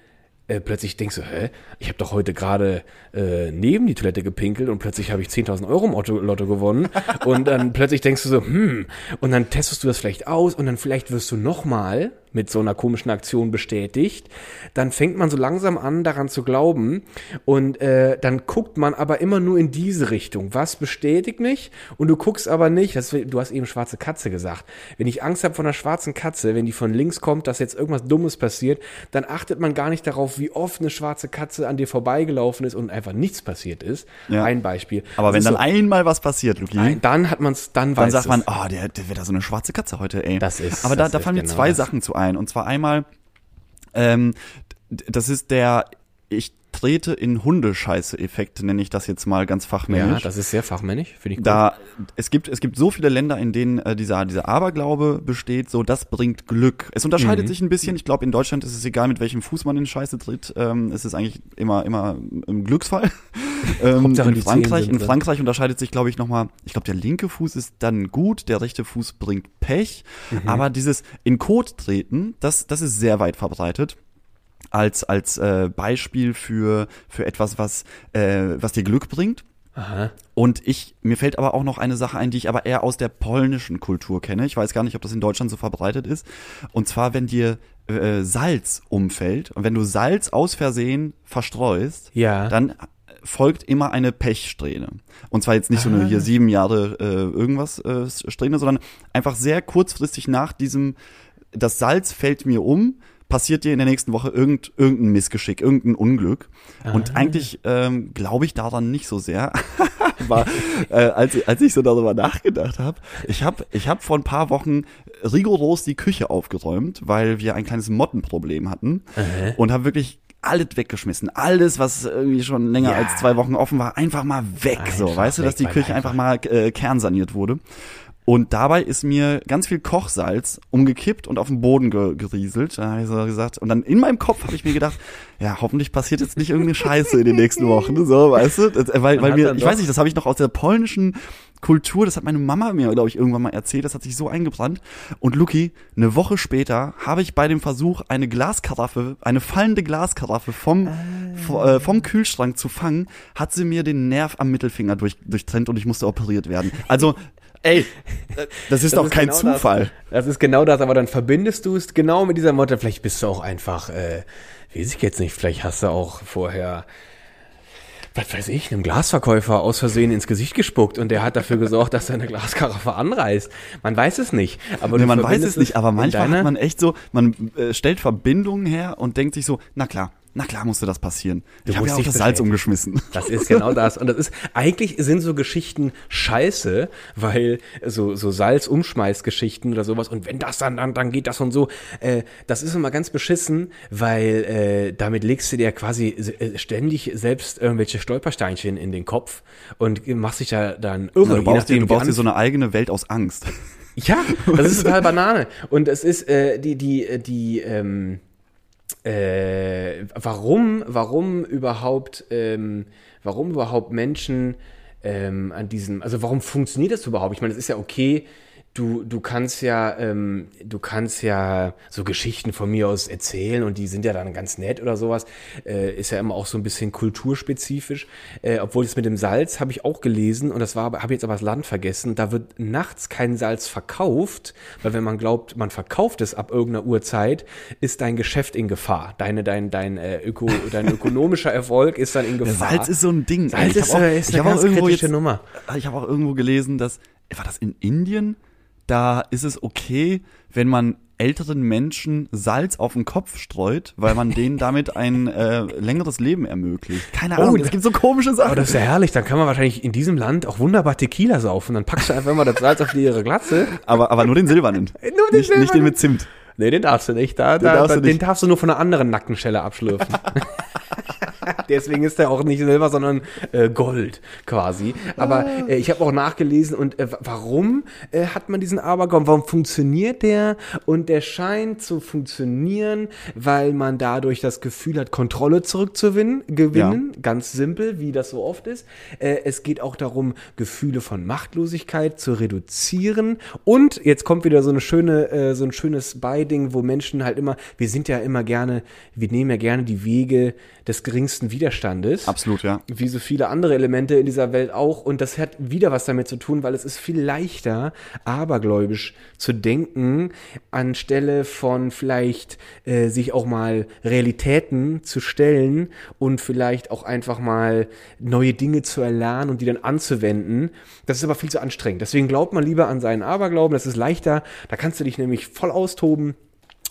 äh, plötzlich denkst du, hä, ich habe doch heute gerade äh, neben die Toilette gepinkelt und plötzlich habe ich 10.000 Euro im Lotto, Lotto gewonnen. Und dann plötzlich denkst du so, hm, und dann testest du das vielleicht aus und dann vielleicht wirst du nochmal mit so einer komischen Aktion bestätigt, dann fängt man so langsam an, daran zu glauben und äh, dann guckt man aber immer nur in diese Richtung. Was bestätigt mich? Und du guckst aber nicht, das, du hast eben schwarze Katze gesagt. Wenn ich Angst habe von einer schwarzen Katze, wenn die von links kommt, dass jetzt irgendwas Dummes passiert, dann achtet man gar nicht darauf, wie oft eine schwarze Katze an dir vorbeigelaufen ist und einfach nichts passiert ist. Ja. Ein Beispiel. Aber das wenn dann so, einmal was passiert, Luki, ein, dann hat man es, dann, dann sagt man, oh, der, der wird da so eine schwarze Katze heute, ey. Das ist. Aber da, da fallen mir genau zwei das. Sachen zu ein ein. Und zwar einmal, ähm, das ist der, ich trete in Hundescheiße-Effekt, nenne ich das jetzt mal ganz fachmännisch. Ja, das ist sehr fachmännisch, finde ich gut. Da, es gibt, es gibt so viele Länder, in denen äh, dieser, dieser Aberglaube besteht, so, das bringt Glück. Es unterscheidet mhm. sich ein bisschen. Ich glaube, in Deutschland ist es egal, mit welchem Fuß man in Scheiße tritt. Ähm, es ist eigentlich immer, immer ein Glücksfall. ähm, in Frankreich, in Frankreich unterscheidet sich, glaube ich, nochmal, ich glaube, der linke Fuß ist dann gut, der rechte Fuß bringt Pech. Mhm. Aber dieses in Kot treten, das, das ist sehr weit verbreitet als als äh, Beispiel für für etwas, was äh, was dir Glück bringt. Aha. Und ich, mir fällt aber auch noch eine Sache ein, die ich aber eher aus der polnischen Kultur kenne. Ich weiß gar nicht, ob das in Deutschland so verbreitet ist. Und zwar, wenn dir äh, Salz umfällt und wenn du Salz aus Versehen verstreust, ja. dann folgt immer eine Pechsträhne. Und zwar jetzt nicht so eine hier sieben Jahre äh, irgendwas äh, Strähne, sondern einfach sehr kurzfristig nach diesem, das Salz fällt mir um, passiert dir in der nächsten Woche irgend, irgendein Missgeschick, irgendein Unglück. Ah. Und eigentlich ähm, glaube ich daran nicht so sehr. Aber äh, als, als ich so darüber nachgedacht habe, ich habe ich hab vor ein paar Wochen rigoros die Küche aufgeräumt, weil wir ein kleines Mottenproblem hatten. Aha. Und habe wirklich alles weggeschmissen. Alles, was irgendwie schon länger ja. als zwei Wochen offen war, einfach mal weg. Einfach so, weißt du, dass die Küche einfach, einfach mal äh, kernsaniert wurde. Und dabei ist mir ganz viel Kochsalz umgekippt und auf den Boden ge gerieselt. Da habe ich so gesagt. Und dann in meinem Kopf habe ich mir gedacht, ja, hoffentlich passiert jetzt nicht irgendeine Scheiße in den nächsten Wochen. So, weißt du? Das, weil, weil mir, ich weiß nicht, das habe ich noch aus der polnischen Kultur, das hat meine Mama mir, glaube ich, irgendwann mal erzählt, das hat sich so eingebrannt. Und Luki, eine Woche später habe ich bei dem Versuch, eine Glaskaraffe, eine fallende Glaskaraffe vom, ah. äh, vom Kühlschrank zu fangen, hat sie mir den Nerv am Mittelfinger durch, durchtrennt und ich musste operiert werden. Also Ey, das ist das doch ist kein genau Zufall. Das. das. ist genau das, aber dann verbindest du es genau mit dieser Motte. Vielleicht bist du auch einfach, äh, weiß ich jetzt nicht, vielleicht hast du auch vorher was weiß ich, einem Glasverkäufer aus Versehen ins Gesicht gespuckt und der hat dafür gesorgt, dass seine Glaskaraffe anreißt. Man weiß es nicht. Aber nee, man weiß es nicht, aber manchmal hat man echt so, man äh, stellt Verbindungen her und denkt sich so, na klar, na klar musste das passieren. Du ich habe ja auch das Salz umgeschmissen. Das ist genau das. Und das ist, eigentlich sind so Geschichten scheiße, weil so, so Salzumschmeißgeschichten oder sowas und wenn das dann, dann, dann geht das und so. Äh, das ist immer ganz beschissen, weil äh, damit legst du dir quasi äh, ständig selbst irgendwelche Stolpersteinchen in den Kopf und machst dich da dann irre. Ja, du baust, dir, du baust dir so eine eigene Welt aus Angst. Ja, das ist total Banane. Und es ist äh, die, die, die, ähm, äh, warum, warum überhaupt, ähm, warum überhaupt Menschen ähm, an diesem, also warum funktioniert das überhaupt? Ich meine, es ist ja okay, du, du kannst ja, ähm, du kannst ja so Geschichten von mir aus erzählen und die sind ja dann ganz nett oder sowas. Äh, ist ja immer auch so ein bisschen kulturspezifisch. Äh, obwohl es mit dem Salz habe ich auch gelesen und das war, habe jetzt aber das Land vergessen. Da wird nachts kein Salz verkauft, weil wenn man glaubt, man verkauft es ab irgendeiner Uhrzeit, ist dein Geschäft in Gefahr. Deine, dein, dein, äh, Öko, dein ökonomischer Erfolg ist dann in Gefahr. Salz ist so ein Ding. Salz ist, auch, ist eine ganz kritische jetzt, Nummer. Ich habe auch irgendwo gelesen, dass war das in Indien? Da ist es okay, wenn man älteren Menschen Salz auf den Kopf streut, weil man denen damit ein äh, längeres Leben ermöglicht. Keine Ahnung, oh, es gibt so komische Sachen. Aber das ist ja herrlich, dann kann man wahrscheinlich in diesem Land auch wunderbar Tequila saufen. Dann packst du einfach mal das Salz auf die ihre Glatze. Aber, aber nur den silbernen. nur den nicht, silbernen. Nicht den mit Zimt. Nee, den darfst du nicht. Da, den, da, darfst, da, du nicht. den darfst du nur von einer anderen Nackenschelle abschlürfen. Deswegen ist der auch nicht Silber, sondern äh, Gold quasi. Aber ah. äh, ich habe auch nachgelesen und äh, warum äh, hat man diesen Aberglaube? Warum funktioniert der? Und der scheint zu funktionieren, weil man dadurch das Gefühl hat, Kontrolle zurückzugewinnen. Gewinnen. Ja. Ganz simpel, wie das so oft ist. Äh, es geht auch darum, Gefühle von Machtlosigkeit zu reduzieren. Und jetzt kommt wieder so eine schöne, äh, so ein schönes Beiding, wo Menschen halt immer, wir sind ja immer gerne, wir nehmen ja gerne die Wege des geringsten Widerstandes. Absolut, ja. Wie so viele andere Elemente in dieser Welt auch. Und das hat wieder was damit zu tun, weil es ist viel leichter, abergläubisch zu denken, anstelle von vielleicht äh, sich auch mal Realitäten zu stellen und vielleicht auch einfach mal neue Dinge zu erlernen und die dann anzuwenden. Das ist aber viel zu anstrengend. Deswegen glaubt man lieber an seinen Aberglauben. Das ist leichter. Da kannst du dich nämlich voll austoben.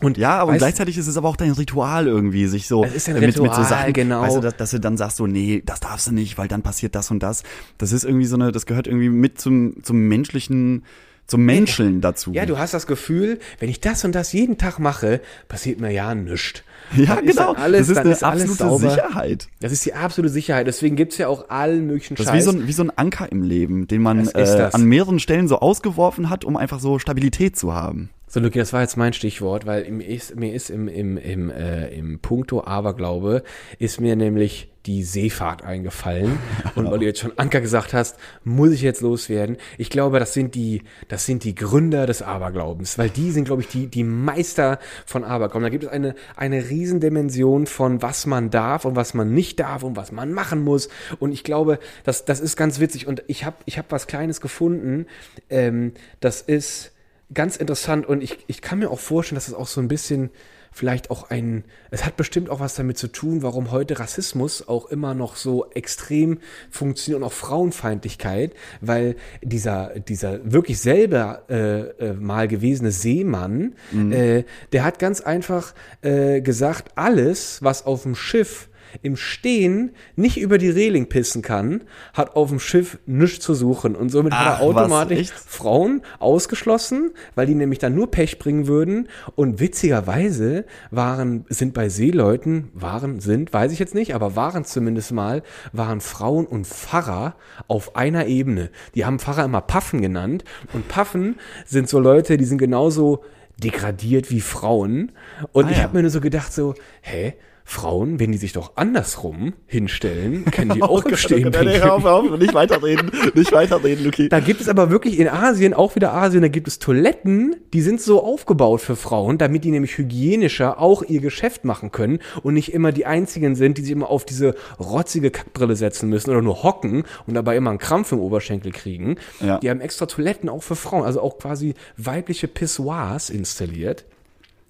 Und ja, aber weißt, gleichzeitig ist es aber auch dein Ritual irgendwie, sich so es ist ein mit, Ritual, mit so Sachen, genau. Weißt du, dass, dass, du dann sagst so, nee, das darfst du nicht, weil dann passiert das und das. Das ist irgendwie so eine, das gehört irgendwie mit zum zum menschlichen zum Menscheln dazu. Ja, du hast das Gefühl, wenn ich das und das jeden Tag mache, passiert mir ja nichts. Ja, dann genau. Alles, das ist eine ist absolute Sicherheit. Das ist die absolute Sicherheit. Deswegen gibt's ja auch allen möglichen Scheiß. Das ist wie so, ein, wie so ein Anker im Leben, den man äh, an mehreren Stellen so ausgeworfen hat, um einfach so Stabilität zu haben. So, Luki, das war jetzt mein Stichwort, weil mir ist, mir ist im, im, im, äh, im Punkto Aberglaube, ist mir nämlich die Seefahrt eingefallen. Und weil du jetzt schon Anker gesagt hast, muss ich jetzt loswerden. Ich glaube, das sind die, das sind die Gründer des Aberglaubens, weil die sind, glaube ich, die, die Meister von Aberglauben. Da gibt es eine, eine Riesendimension von was man darf und was man nicht darf und was man machen muss. Und ich glaube, das, das ist ganz witzig. Und ich habe ich hab was Kleines gefunden. Ähm, das ist, ganz interessant und ich, ich kann mir auch vorstellen, dass es auch so ein bisschen vielleicht auch ein, es hat bestimmt auch was damit zu tun, warum heute Rassismus auch immer noch so extrem funktioniert und auch Frauenfeindlichkeit, weil dieser, dieser wirklich selber äh, äh, mal gewesene Seemann, mhm. äh, der hat ganz einfach äh, gesagt, alles, was auf dem Schiff im Stehen nicht über die Reling pissen kann, hat auf dem Schiff nichts zu suchen. Und somit Ach, hat er automatisch Frauen ausgeschlossen, weil die nämlich dann nur Pech bringen würden. Und witzigerweise waren, sind bei Seeleuten, waren, sind, weiß ich jetzt nicht, aber waren zumindest mal, waren Frauen und Pfarrer auf einer Ebene. Die haben Pfarrer immer Paffen genannt. Und Paffen sind so Leute, die sind genauso degradiert wie Frauen. Und ah, ich ja. habe mir nur so gedacht, so, hä? Frauen, wenn die sich doch andersrum hinstellen, können die auch bestehen. Nee, hör auf, hör auf, nicht weiterreden, nicht weiterreden, Luki. Da gibt es aber wirklich in Asien, auch wieder Asien, da gibt es Toiletten, die sind so aufgebaut für Frauen, damit die nämlich hygienischer auch ihr Geschäft machen können und nicht immer die einzigen sind, die sich immer auf diese rotzige Kackbrille setzen müssen oder nur hocken und dabei immer einen Krampf im Oberschenkel kriegen. Ja. Die haben extra Toiletten auch für Frauen, also auch quasi weibliche Pissoirs installiert.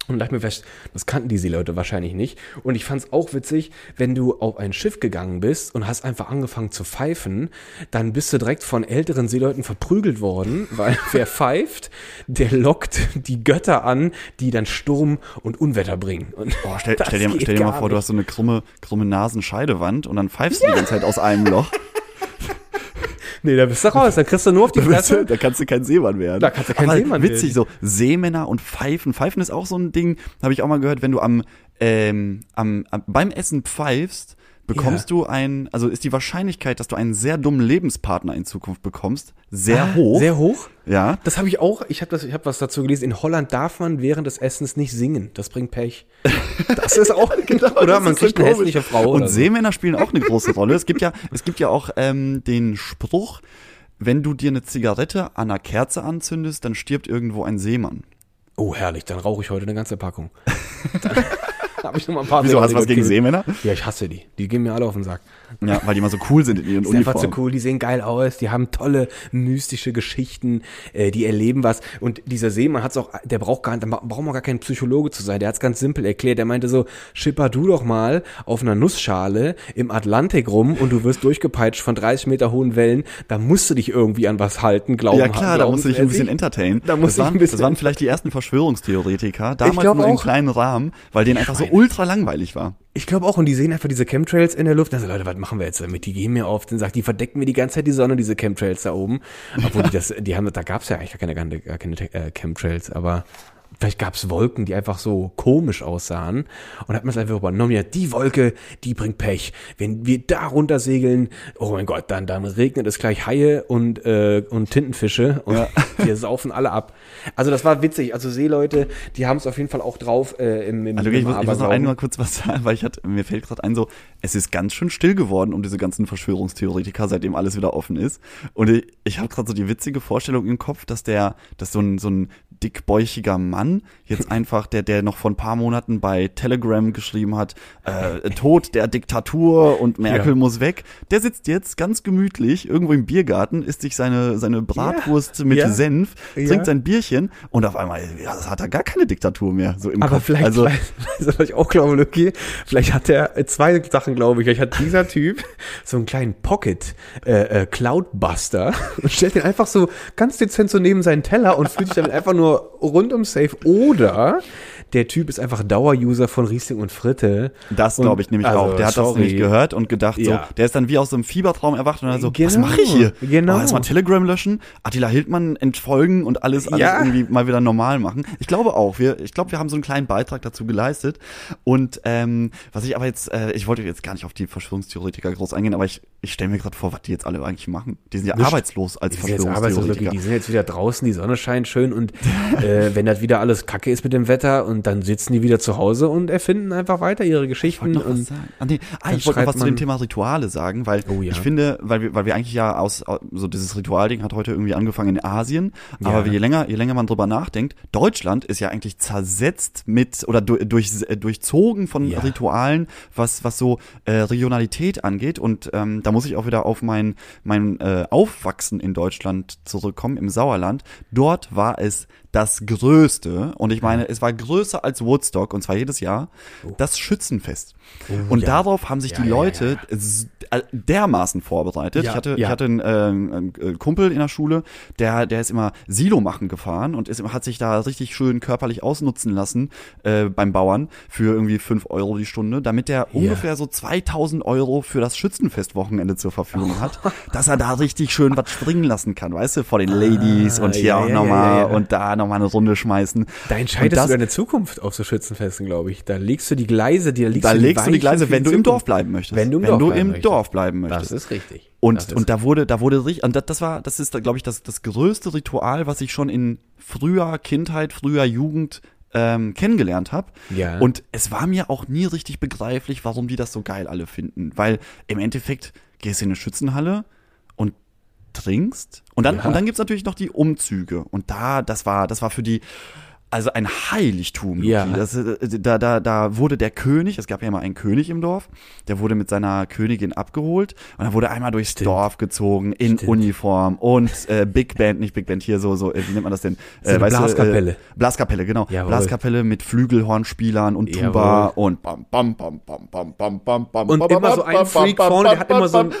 Und dachte mir fest, das kannten diese Leute wahrscheinlich nicht. Und ich fand es auch witzig, wenn du auf ein Schiff gegangen bist und hast einfach angefangen zu pfeifen, dann bist du direkt von älteren Seeleuten verprügelt worden, weil wer pfeift, der lockt die Götter an, die dann Sturm und Unwetter bringen. Und Boah, stell, stell dir, stell dir mal vor, nicht. du hast so eine krumme, krumme Nasenscheidewand und dann pfeifst du die ganze Zeit aus einem Loch. Nee, da bist du raus, da kriegst du nur auf die Fresse. da kannst du kein Seemann werden. Da kannst du kein Aber Seemann witzig, werden. so Seemänner und Pfeifen. Pfeifen ist auch so ein Ding, habe ich auch mal gehört, wenn du am, ähm, am, am beim Essen pfeifst, bekommst ja. du ein, also ist die Wahrscheinlichkeit, dass du einen sehr dummen Lebenspartner in Zukunft bekommst, sehr ah, hoch. Sehr hoch? Ja. Das habe ich auch, ich habe das, ich habe was dazu gelesen. In Holland darf man während des Essens nicht singen. Das bringt Pech. Das ist auch, genau, oder man kriegt eine hässliche Frau. Und Seemänner spielen auch eine große Rolle. Es gibt ja, es gibt ja auch ähm, den Spruch, wenn du dir eine Zigarette an einer Kerze anzündest, dann stirbt irgendwo ein Seemann. Oh, herrlich, dann rauche ich heute eine ganze Packung. habe ich noch mal ein paar Wieso, hast du was gegen Seemänner? Ja, ich hasse die. Die gehen mir alle auf den Sack. Ja, weil die immer so cool sind in ihren die Uniformen. Einfach so cool, die sehen geil aus, die haben tolle mystische Geschichten, äh, die erleben was. Und dieser Seemann hat's auch, der braucht gar, da braucht man gar kein Psychologe zu sein. Der hat's ganz simpel erklärt. Der meinte so, schipper du doch mal auf einer Nussschale im Atlantik rum und du wirst durchgepeitscht von 30 Meter hohen Wellen. Da musst du dich irgendwie an was halten, glauben. Ja klar, da musst du dich ein bisschen entertainen. Da musst das, waren, ein bisschen das waren vielleicht die ersten Verschwörungstheoretiker, damals nur im kleinen Rahmen, weil denen einfach so ultra langweilig war. Ich glaube auch, und die sehen einfach diese Chemtrails in der Luft. Also Leute, was machen wir jetzt damit? Die gehen mir auf den Sack, die verdecken mir die ganze Zeit die Sonne, diese Chemtrails da oben. Obwohl die das, die haben, da gab's ja eigentlich gar keine, gar keine äh, Chemtrails, aber vielleicht gab es Wolken, die einfach so komisch aussahen und hat man es einfach übernommen, ja, die Wolke, die bringt Pech. Wenn wir da runter segeln, oh mein Gott, dann, dann regnet es gleich Haie und, äh, und Tintenfische und ja. wir saufen alle ab. Also das war witzig. Also Seeleute, die haben es auf jeden Fall auch drauf äh, im, im, also, im ich, muss, ich muss noch einmal kurz was sagen, weil ich hatte, mir fällt gerade ein so, es ist ganz schön still geworden um diese ganzen Verschwörungstheoretiker, seitdem alles wieder offen ist. Und ich, ich habe gerade so die witzige Vorstellung im Kopf, dass der, dass so ein, so ein dickbäuchiger Mann, jetzt einfach, der, der noch vor ein paar Monaten bei Telegram geschrieben hat, äh, Tod der Diktatur und Merkel ja. muss weg, der sitzt jetzt ganz gemütlich irgendwo im Biergarten, isst sich seine, seine Bratwurst ja. mit ja. Senf, trinkt sein Bierchen und auf einmal hat er gar keine Diktatur mehr, so im Aber Kopf. vielleicht, also, vielleicht, was ich auch glaube, Lucky, vielleicht hat er zwei Sachen, glaube ich. Vielleicht hat dieser Typ so einen kleinen Pocket äh, äh, Cloudbuster und stellt den einfach so ganz dezent so neben seinen Teller und fühlt sich damit einfach nur rundum safe. Oder der Typ ist einfach Daueruser von Riesling und Fritte. Das glaube ich nämlich also, auch. Der hat sorry. das nämlich gehört und gedacht, ja. so, der ist dann wie aus so einem Fiebertraum erwacht und dann so, genau. was mache ich hier? Genau. Oh, erstmal Telegram löschen, Attila Hildmann entfolgen und alles, alles ja. irgendwie mal wieder normal machen. Ich glaube auch, wir, ich glaube, wir haben so einen kleinen Beitrag dazu geleistet. Und ähm, was ich aber jetzt, äh, ich wollte jetzt gar nicht auf die Verschwörungstheoretiker groß eingehen, aber ich, ich stelle mir gerade vor, was die jetzt alle eigentlich machen. Die sind ja Nicht. arbeitslos als die Verschwörungstheoretiker. Die sind jetzt wieder draußen, die Sonne scheint schön und äh, wenn das wieder alles kacke ist mit dem Wetter und dann sitzen die wieder zu Hause und erfinden einfach weiter ihre Geschichten. Ich und ah, nee. ah, ich wollte noch was zu dem Thema Rituale sagen, weil oh, ja. ich finde, weil wir, weil wir eigentlich ja aus, so dieses Ritualding hat heute irgendwie angefangen in Asien, ja. aber je länger, je länger man drüber nachdenkt, Deutschland ist ja eigentlich zersetzt mit oder durch, durch durchzogen von ja. Ritualen, was, was so äh, Regionalität angeht und ähm, da muss ich auch wieder auf mein, mein äh, Aufwachsen in Deutschland zurückkommen, im Sauerland. Dort war es das größte, und ich meine, es war größer als Woodstock, und zwar jedes Jahr, oh. das Schützenfest. Oh, und ja. darauf haben sich ja, die Leute ja, dermaßen vorbereitet. ich hatte, ich hatte einen, äh, einen, äh, Kumpel in der Schule, der, der ist immer Silo machen gefahren und ist, hat sich da richtig schön körperlich ausnutzen lassen äh, beim Bauern für irgendwie fünf Euro die Stunde, damit er ungefähr so 2000 Euro für das Schützenfestwochenende zur Verfügung hat, dass er da richtig schön was springen lassen kann, weißt du, vor den Ladies ah, und hier auch nochmal und da nochmal eine Runde schmeißen. Da entscheidest das, du deine Zukunft auf so Schützenfesten, glaube ich. Da legst du die Gleise, die da legst da du legst du die Gleise, wenn du im Dorf bleiben möchtest. Wenn du im, wenn Dorf, du bleiben im Dorf bleiben möchtest. Das ist richtig. Und, ist und da wurde, da wurde richtig, und das, das war, das ist, glaube ich, das, das größte Ritual, was ich schon in früher Kindheit, früher Jugend ähm, kennengelernt habe. Ja. Und es war mir auch nie richtig begreiflich, warum die das so geil alle finden. Weil im Endeffekt gehst du in eine Schützenhalle und trinkst. Und dann, ja. und dann gibt's natürlich noch die Umzüge. Und da, das war, das war für die also ein Heiligtum. Ja. Das, äh, da, da, da wurde der König, es gab ja immer einen König im Dorf, der wurde mit seiner Königin abgeholt und er wurde einmal durchs Stimmt. Dorf gezogen in Stimmt. Uniform und äh, Big Band, nicht Big Band hier so, so, äh, wie nennt man das denn? Äh, weißt Blaskapelle. Du, äh, Blaskapelle, genau. Jawohl. Blaskapelle mit Flügelhornspielern und Tuba Jawohl. und bam, bam, bam, bam, bam, bam, bam, bam. Und immer so ein Freak vorne, der hat immer so ein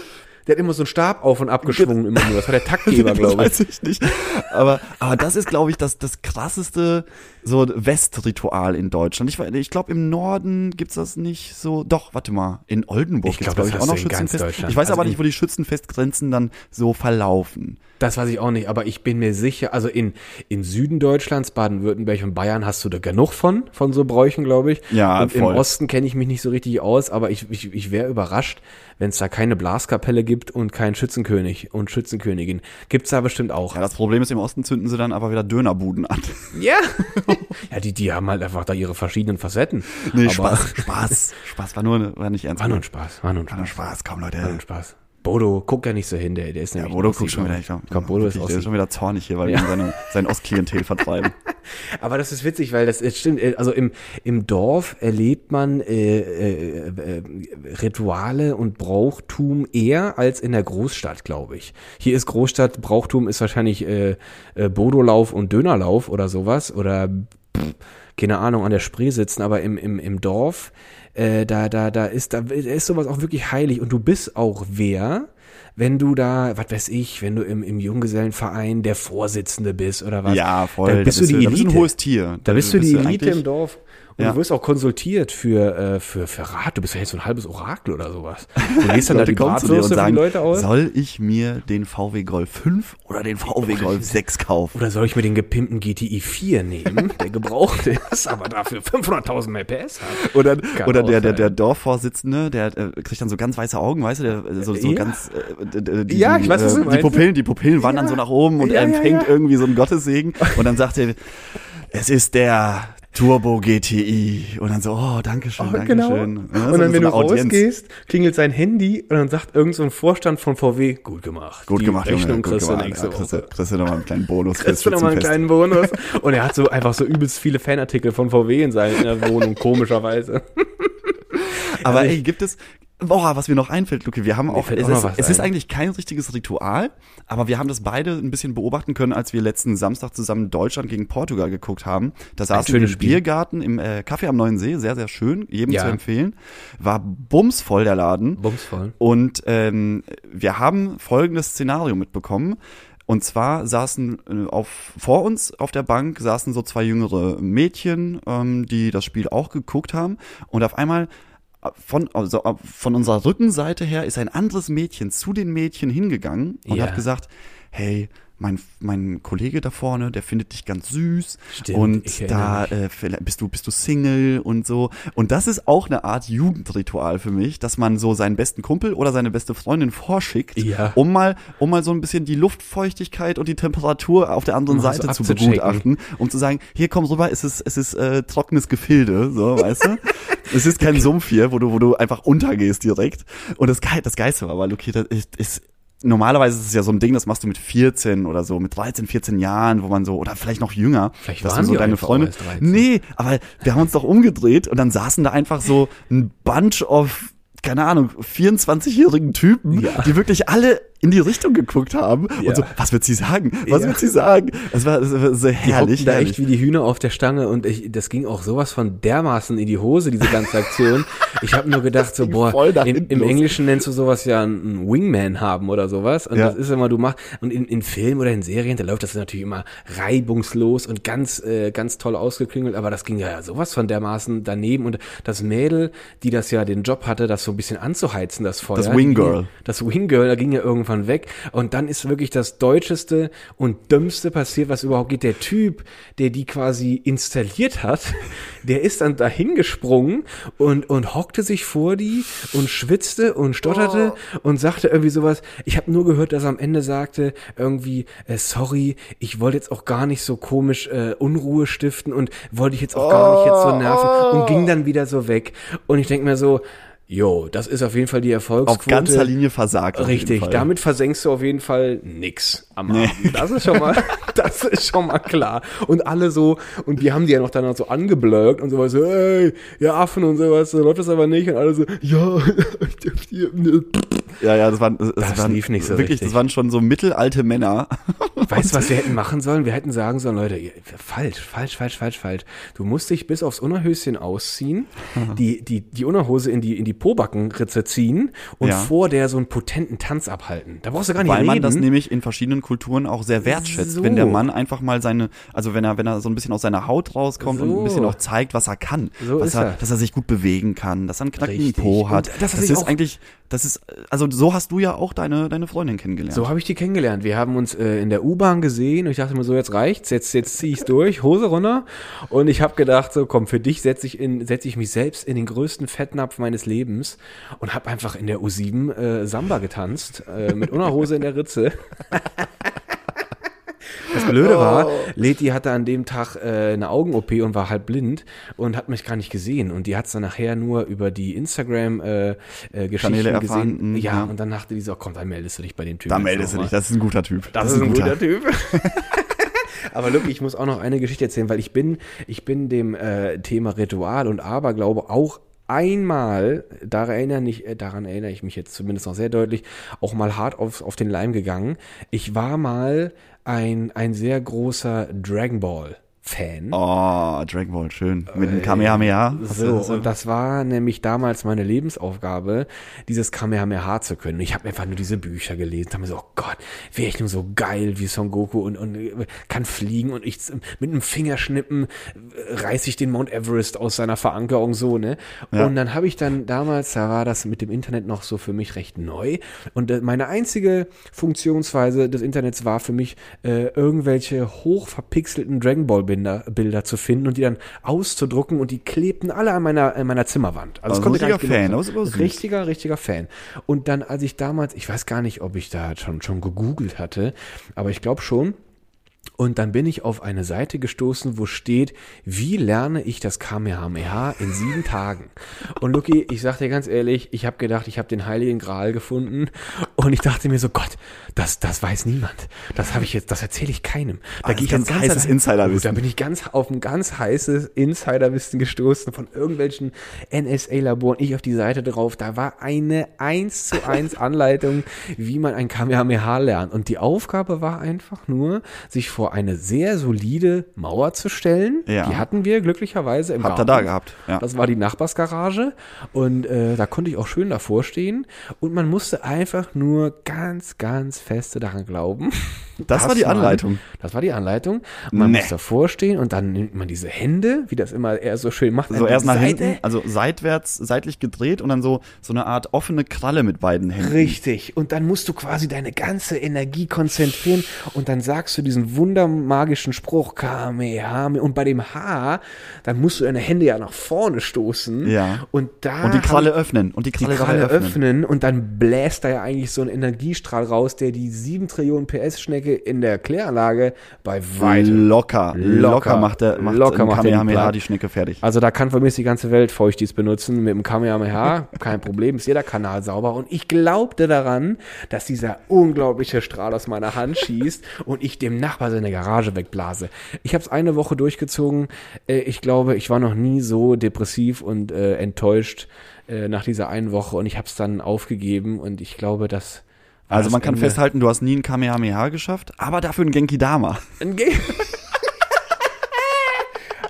der hat immer so einen Stab auf und abgeschwungen immer nur. Das war der Taktgeber, glaube ich. Weiß ich nicht. Aber, aber das ist, glaube ich, das, das krasseste so Westritual in Deutschland. Ich, ich glaube, im Norden gibt's das nicht so. Doch, warte mal. In Oldenburg ich gibt's, glaube ich, auch noch Schützenfest. Ich weiß also aber nicht, wo die Schützenfestgrenzen dann so verlaufen. Das weiß ich auch nicht, aber ich bin mir sicher, also in, in Süden Deutschlands, Baden-Württemberg und Bayern hast du da genug von, von so Bräuchen, glaube ich. Ja, und voll. im Osten kenne ich mich nicht so richtig aus, aber ich, ich, ich wäre überrascht, wenn es da keine Blaskapelle gibt und keinen Schützenkönig und Schützenkönigin. Gibt's da bestimmt auch. Ja, das Problem ist, im Osten zünden sie dann aber wieder Dönerbuden an. Ja. ja, die, die haben halt einfach da ihre verschiedenen Facetten. Nee, aber Spaß, Spaß. Spaß war nur, war nicht ernst. War nur ein Spaß, war nur ein Spaß. War nur Spaß, komm Leute. War nur ein Spaß. Bodo, guck ja nicht so hin, der, der ist nämlich. Ja, Bodo guckt schon wieder. Ich glaub, glaub, Bodo ist, der ist schon wieder zornig hier, weil ja. wir seine, sein Ostklientel vertreiben. Aber das ist witzig, weil das, das stimmt. Also im, im Dorf erlebt man äh, äh, äh, Rituale und Brauchtum eher als in der Großstadt, glaube ich. Hier ist Großstadt, Brauchtum ist wahrscheinlich äh, äh, Bodolauf und Dönerlauf oder sowas oder pff, keine Ahnung, an der Spree sitzen, aber im, im, im Dorf äh, da, da, da ist, da ist sowas auch wirklich heilig und du bist auch wer, wenn du da, was weiß ich, wenn du im, im Junggesellenverein der Vorsitzende bist oder was. Ja, voll. Dann bist du die Elite. Da bist du ein hohes Tier. Da bist du die Elite im Dorf. Und ja. du wirst auch konsultiert für, äh, für, für Rat. Du bist ja jetzt so ein halbes Orakel oder sowas. Du gehst dann da die Bratwürste für die Leute aus. Soll ich mir den VW Golf 5 oder den VW Golf 6 kaufen? Oder soll ich mir den gepimpten GTI 4 nehmen, der gebraucht ist, aber dafür 500.000 mehr PS hat? Oder, oder der, der, der Dorfvorsitzende, der äh, kriegt dann so ganz weiße Augen, weißt du, der äh, so, so ja. ganz, äh, die, ja, ich weiß, was äh, die Pupillen, die Pupillen wandern ja. so nach oben und er empfängt irgendwie so einen Gottessegen und dann sagt er, es ist der Turbo GTI. Und dann so, oh, danke schön, oh, danke genau. schön. Und dann, so wenn du Audienz. rausgehst, klingelt sein Handy und dann sagt irgend so ein Vorstand von VW, gut gemacht. Gut Die gemacht, Rechnung Junge, gut kriegst gemacht. Du nächste kriegst, du, kriegst du nochmal einen kleinen Bonus. Kriegst du nochmal einen kleinen Bonus. Und er hat so einfach so übelst viele Fanartikel von VW in seiner Wohnung, komischerweise. Aber also ey, gibt es, Boah, was mir noch einfällt, Luke, wir haben auch, es, auch ist, es ist eigentlich kein richtiges Ritual, aber wir haben das beide ein bisschen beobachten können, als wir letzten Samstag zusammen Deutschland gegen Portugal geguckt haben. Da saßen wir im Biergarten im äh, Kaffee am Neuen See, sehr, sehr schön, jedem ja. zu empfehlen. War bumsvoll der Laden. Bumsvoll. Und ähm, wir haben folgendes Szenario mitbekommen. Und zwar saßen äh, auf, vor uns auf der Bank saßen so zwei jüngere Mädchen, ähm, die das Spiel auch geguckt haben. Und auf einmal von, also von unserer Rückenseite her ist ein anderes Mädchen zu den Mädchen hingegangen und yeah. hat gesagt, hey, mein, mein Kollege da vorne, der findet dich ganz süß. Stimmt, und da äh, bist du bist du Single und so. Und das ist auch eine Art Jugendritual für mich, dass man so seinen besten Kumpel oder seine beste Freundin vorschickt, ja. um mal um mal so ein bisschen die Luftfeuchtigkeit und die Temperatur auf der anderen Seite so zu begutachten, um zu sagen, hier komm rüber, es ist es ist äh, trockenes Gefilde, so weißt du. es ist kein Sumpf hier, wo du wo du einfach untergehst direkt. Und das Ge das Geiste war, weil okay, das ist, ist normalerweise ist es ja so ein Ding, das machst du mit 14 oder so, mit 13, 14 Jahren, wo man so, oder vielleicht noch jünger, vielleicht dass waren du so deine Freunde. Nee, aber wir haben uns doch umgedreht und dann saßen da einfach so ein Bunch of keine Ahnung, 24-jährigen Typen, ja. die wirklich alle in die Richtung geguckt haben ja. und so, was wird sie sagen? Was ja. wird sie sagen? Es war, war so herrlich. Die da echt wie die Hühner auf der Stange und ich, das ging auch sowas von dermaßen in die Hose, diese ganze Aktion. ich habe nur gedacht so, boah, in, im Englischen nennst du sowas ja einen Wingman haben oder sowas und ja. das ist immer, du machst, und in, in Filmen oder in Serien, da läuft das natürlich immer reibungslos und ganz, äh, ganz toll ausgeklingelt, aber das ging ja sowas von dermaßen daneben und das Mädel, die das ja den Job hatte, das so ein bisschen anzuheizen, das Feuer. Das Winggirl. Das Winggirl, da ging ja irgendwann davon weg. Und dann ist wirklich das Deutscheste und Dümmste passiert, was überhaupt geht. Der Typ, der die quasi installiert hat, der ist dann dahin gesprungen und, und hockte sich vor die und schwitzte und stotterte oh. und sagte irgendwie sowas. Ich habe nur gehört, dass er am Ende sagte, irgendwie, äh, sorry, ich wollte jetzt auch gar nicht so komisch äh, Unruhe stiften und wollte ich jetzt auch gar nicht jetzt so nerven oh. und ging dann wieder so weg. Und ich denke mir so, Jo, das ist auf jeden Fall die Erfolgsquote. Auf ganzer Linie versagt. Richtig, damit versenkst du auf jeden Fall nix am nee. Abend. Das ist schon mal, das ist schon mal klar. Und alle so, und die haben die ja noch dann so angeblöckt und sowas, so, ey, ihr Affen und sowas, so läuft das aber nicht. Und alle so, ja, ja, ja, das waren, das, das waren lief nicht so wirklich, richtig. das waren schon so mittelalte Männer. Weißt du, was wir hätten machen sollen? Wir hätten sagen sollen, Leute, falsch, falsch, falsch, falsch, falsch. Du musst dich bis aufs Unterhöschen ausziehen, die, die, die Unterhose in die, in die Pobackenritze ziehen und ja. vor der so einen potenten Tanz abhalten. Da brauchst du gar nicht Weil reden. man das nämlich in verschiedenen Kulturen auch sehr wertschätzt, so. wenn der Mann einfach mal seine, also wenn er, wenn er so ein bisschen aus seiner Haut rauskommt so. und ein bisschen auch zeigt, was er kann. So was er, er, dass er sich gut bewegen kann, dass er einen knackigen Po hat. Und das, das ist eigentlich, das ist, also so hast du ja auch deine, deine Freundin kennengelernt. So habe ich die kennengelernt. Wir haben uns äh, in der U-Bahn gesehen und ich dachte mir so, jetzt reicht's, jetzt, jetzt ziehe ich's durch, Hose runter. Und ich habe gedacht, so komm, für dich setze ich, in, setz ich mich selbst in den größten Fettnapf meines Lebens und habe einfach in der U7 äh, Samba getanzt, äh, mit Unterhose in der Ritze. Blöde war, oh. Leti hatte an dem Tag äh, eine Augen-OP und war halb blind und hat mich gar nicht gesehen. Und die hat es dann nachher nur über die Instagram-Geschichten äh, äh, gesehen. Mhm, ja, ja, und dann dachte die so, komm, dann meldest du dich bei dem Typen. Da meldest du dich, das ist ein guter Typ. Das, das ist ein guter, guter Typ. Aber Luke, ich muss auch noch eine Geschichte erzählen, weil ich bin, ich bin dem äh, Thema Ritual und Aberglaube auch einmal, daran erinnere, ich, äh, daran erinnere ich mich jetzt zumindest noch sehr deutlich, auch mal hart auf, auf den Leim gegangen. Ich war mal ein, ein sehr großer Dragon Ball Fan. Oh, Dragon Ball, schön. Mit dem Kamehameha. So, und das war nämlich damals meine Lebensaufgabe, dieses Kamehameha zu können. Ich habe einfach nur diese Bücher gelesen, habe mir so, oh Gott, wäre ich nur so geil wie Son Goku und, und kann fliegen und ich mit einem Fingerschnippen reiße ich den Mount Everest aus seiner Verankerung so, ne? Ja. Und dann habe ich dann damals, da war das mit dem Internet noch so für mich recht neu und äh, meine einzige Funktionsweise des Internets war für mich äh, irgendwelche hochverpixelten Dragon Ball Bilder Bilder, Bilder zu finden und die dann auszudrucken und die klebten alle an meiner, an meiner Zimmerwand. Also, also konnte richtiger Fan, aber süß. Richtiger, richtiger Fan. Und dann, als ich damals, ich weiß gar nicht, ob ich da schon, schon gegoogelt hatte, aber ich glaube schon, und dann bin ich auf eine Seite gestoßen, wo steht, wie lerne ich das Kamehameha in sieben Tagen? Und Lucky, ich sag dir ganz ehrlich, ich habe gedacht, ich habe den Heiligen Gral gefunden und ich dachte mir so, Gott, das, das weiß niemand. Das habe ich jetzt, das erzähle ich keinem. Da gehe ich ganz, ganz heißes Insiderwissen. Da bin ich ganz auf ein ganz heißes Insiderwissen gestoßen von irgendwelchen NSA-Laboren. Ich auf die Seite drauf, da war eine eins zu eins Anleitung, wie man ein Kamehameha lernt. Und die Aufgabe war einfach nur, sich vor eine sehr solide Mauer zu stellen. Ja. Die hatten wir glücklicherweise im Habt Garten. ihr da gehabt. Ja. Das war die Nachbarsgarage und äh, da konnte ich auch schön davor stehen und man musste einfach nur ganz, ganz feste daran glauben. Das war die Anleitung. das war die Anleitung. Man nee. muss davor stehen und dann nimmt man diese Hände, wie das immer er so schön macht. So erst nach Seite. hinten, also seitwärts, seitlich gedreht und dann so, so eine Art offene Kralle mit beiden Händen. Richtig. Und dann musst du quasi deine ganze Energie konzentrieren und dann sagst du diesen wundermagischen Spruch, Kamehameha. Und bei dem H, dann musst du deine Hände ja nach vorne stoßen. Ja. Und da. Und die Kralle öffnen. Und die Kralle, die Kralle öffnen. öffnen. Und dann bläst da ja eigentlich so ein Energiestrahl raus, der die 7 Trillionen PS-Schnecke in der Kläranlage bei weitem. Locker. Locker, locker macht der, macht locker macht Kamehameha die Schnecke fertig. Also da kann von mir die ganze Welt Feuchtis benutzen mit dem Kamehameha. Kein Problem. Ist jeder Kanal sauber. Und ich glaubte daran, dass dieser unglaubliche Strahl aus meiner Hand schießt und ich dem Nachbar seine Garage wegblase. Ich habe es eine Woche durchgezogen. Äh, ich glaube, ich war noch nie so depressiv und äh, enttäuscht äh, nach dieser einen Woche und ich habe es dann aufgegeben und ich glaube, dass also man kann Ende. festhalten, du hast nie ein Kamehameha geschafft, aber dafür ein Genki Dama. Ein Genki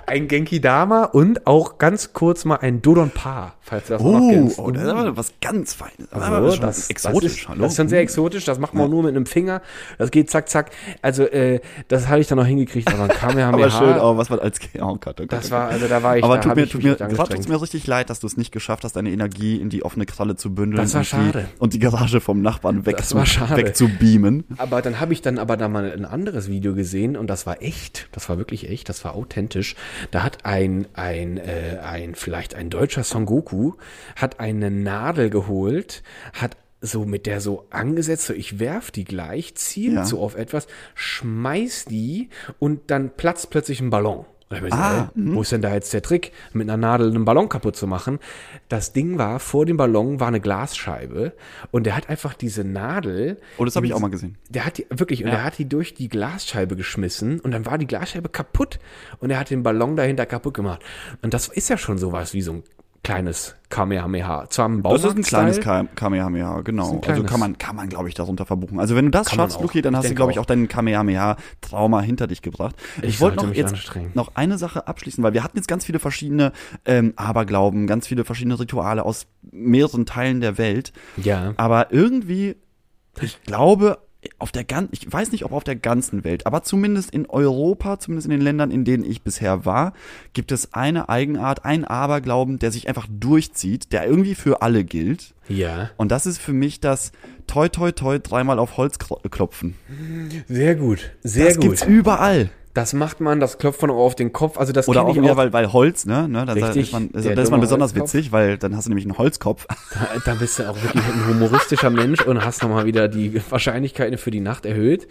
ein Genki Dama und auch ganz kurz mal ein Dodon Pa, falls du das oh, noch kennst. Oh, das ist aber was ganz Feines. Also, das, das, exotisch. Das ist, das ist schon sehr exotisch. Das macht man ja. nur mit einem Finger. Das geht zack, zack. Also, äh, das habe ich dann noch hingekriegt, aber ein Kamehameha. aber schön, oh, was war als oh Gott, oh Das war, also da war ich, aber tut mir, tut mir, tut mir richtig leid, dass du es nicht geschafft hast, deine Energie in die offene Kralle zu bündeln. Das war und schade. Die, und die Garage vom Nachbarn weg, zu, weg zu beamen. Aber dann habe ich dann aber da mal ein anderes Video gesehen und das war echt. Das war wirklich echt. Das war authentisch. Da hat ein ein, äh, ein, vielleicht ein deutscher Son Goku hat eine Nadel geholt, hat so mit der so angesetzt, so ich werf die gleich, zielt ja. so auf etwas, schmeiß die und dann platzt plötzlich ein Ballon. Und ah, so, wo ist denn da jetzt der Trick, mit einer Nadel einen Ballon kaputt zu machen? Das Ding war, vor dem Ballon war eine Glasscheibe und der hat einfach diese Nadel. Oh, das habe ich auch mal gesehen. Der hat die, wirklich, und ja. der hat die durch die Glasscheibe geschmissen und dann war die Glasscheibe kaputt und er hat den Ballon dahinter kaputt gemacht. Und das ist ja schon sowas wie so ein kleines Kamehameha. Zwar ein Das ist ein kleines Kamehameha, genau. Also kann man, kann man, glaube ich, darunter verbuchen. Also wenn du das schaffst, Luki, dann hast du, glaube ich, auch deinen Kamehameha-Trauma hinter dich gebracht. Ich, ich wollte noch jetzt noch eine Sache abschließen, weil wir hatten jetzt ganz viele verschiedene ähm, Aberglauben, ganz viele verschiedene Rituale aus mehreren Teilen der Welt. Ja. Aber irgendwie, ich glaube, auf der ganzen, ich weiß nicht, ob auf der ganzen Welt, aber zumindest in Europa, zumindest in den Ländern, in denen ich bisher war, gibt es eine Eigenart, einen Aberglauben, der sich einfach durchzieht, der irgendwie für alle gilt. Ja. Und das ist für mich das toi toi toi dreimal auf Holz klopfen. Sehr gut, sehr das gut. Das gibt's überall. Das macht man, das klopft man auf den Kopf. Also das Oder auch mehr, weil, weil Holz, ne? ne dann Richtig, ist man, das ist man besonders Holzkopf. witzig, weil dann hast du nämlich einen Holzkopf. Da, da bist du auch wirklich ein humoristischer Mensch und hast nochmal wieder die Wahrscheinlichkeiten für die Nacht erhöht.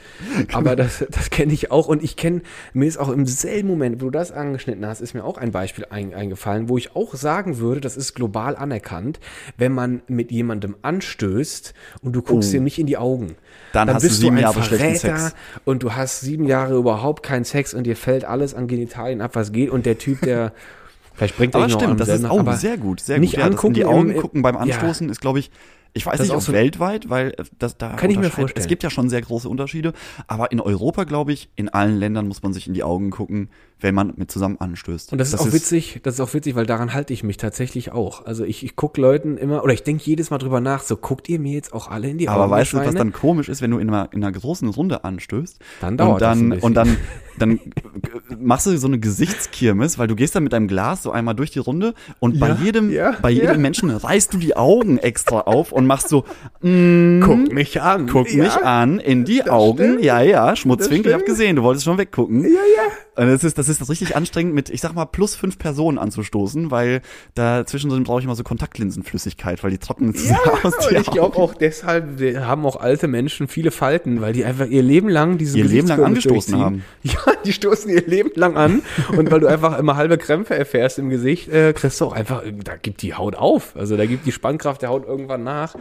Aber das, das kenne ich auch und ich kenne, mir ist auch im selben Moment, wo du das angeschnitten hast, ist mir auch ein Beispiel ein, eingefallen, wo ich auch sagen würde, das ist global anerkannt, wenn man mit jemandem anstößt und du guckst oh. ihm nicht in die Augen. Dann, dann hast bist du sieben du ein Jahre Verräter Sex. und du hast sieben Jahre überhaupt keinen Sex und dir fällt alles an Genitalien ab, was geht und der Typ, der vielleicht bringt aber stimmt, das ist auch sehr gut, sehr nicht gut. Ja, angucken, in die Augen im, gucken beim Anstoßen ja. ist, glaube ich, ich weiß das nicht, auch so weltweit, weil äh, das da kann ich mir vorstellen. Es gibt ja schon sehr große Unterschiede, aber in Europa, glaube ich, in allen Ländern muss man sich in die Augen gucken wenn man mit zusammen anstößt. Und das, das ist auch ist witzig, das ist auch witzig, weil daran halte ich mich tatsächlich auch. Also ich, ich gucke Leuten immer, oder ich denke jedes Mal drüber nach, so guckt ihr mir jetzt auch alle in die Augen. Aber weißt du, was dann komisch ist, wenn du in einer, in einer großen Runde anstößt? Dann dauert und dann, das Und dann, dann machst du so eine Gesichtskirmes, weil du gehst dann mit deinem Glas so einmal durch die Runde und ja, bei jedem, ja, bei jedem ja. Menschen reißt du die Augen extra auf und machst so, mm, guck mich an. Guck mich an, in die Augen. Stimmt. Ja, ja, Schmutzwinkel, ich hab gesehen, du wolltest schon weggucken. Ja, ja. Und das ist, das ist richtig anstrengend, mit, ich sag mal, plus fünf Personen anzustoßen, weil da zwischendrin brauche ich immer so Kontaktlinsenflüssigkeit, weil die trocknen ja, aus die Ich glaube auch deshalb haben auch alte Menschen viele Falten, weil die einfach ihr Leben lang diese Ihr Leben lang angestoßen haben. Ja, die stoßen ihr Leben lang an. und weil du einfach immer halbe Krämpfe erfährst im Gesicht, äh, kriegst du auch einfach, da gibt die Haut auf. Also da gibt die Spannkraft der Haut irgendwann nach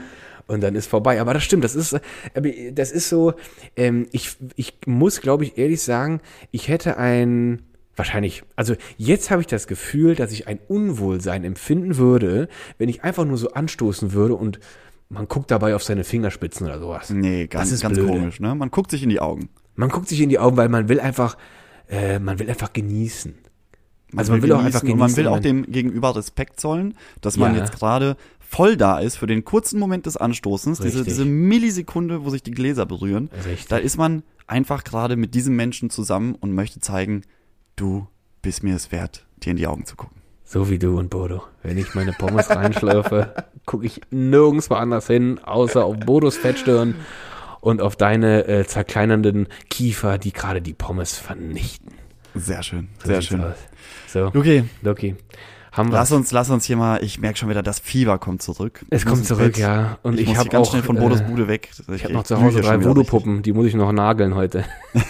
und dann ist vorbei. Aber das stimmt, das ist, äh, das ist so, ähm, ich, ich muss, glaube ich, ehrlich sagen, ich hätte ein, wahrscheinlich, also jetzt habe ich das Gefühl, dass ich ein Unwohlsein empfinden würde, wenn ich einfach nur so anstoßen würde und man guckt dabei auf seine Fingerspitzen oder sowas. Nee, ganz, das ist ganz komisch, ne? Man guckt sich in die Augen. Man guckt sich in die Augen, weil man will einfach, äh, man will einfach genießen. Also man will, will auch einfach genießen. Und man will auch dem Gegenüber Respekt zollen, dass man ja. jetzt gerade voll da ist für den kurzen Moment des Anstoßens, diese, diese Millisekunde, wo sich die Gläser berühren. Richtig. Da ist man einfach gerade mit diesem Menschen zusammen und möchte zeigen, du bist mir es wert, dir in die Augen zu gucken. So wie du und Bodo. Wenn ich meine Pommes reinschlürfe, gucke ich nirgends woanders hin, außer auf Bodos Fettstirn und auf deine äh, zerkleinernden Kiefer, die gerade die Pommes vernichten. Sehr schön, so sehr schön. Aus. So, Luki. Luki. Haben lass uns, lass uns hier mal, ich merke schon wieder, das Fieber kommt zurück. Es kommt zurück, Bett. ja. Und ich, ich habe ganz schnell von Bodos äh, Bude weg. Ich, ich habe noch zu Hause drei Voodoo-Puppen, die muss ich noch nageln heute.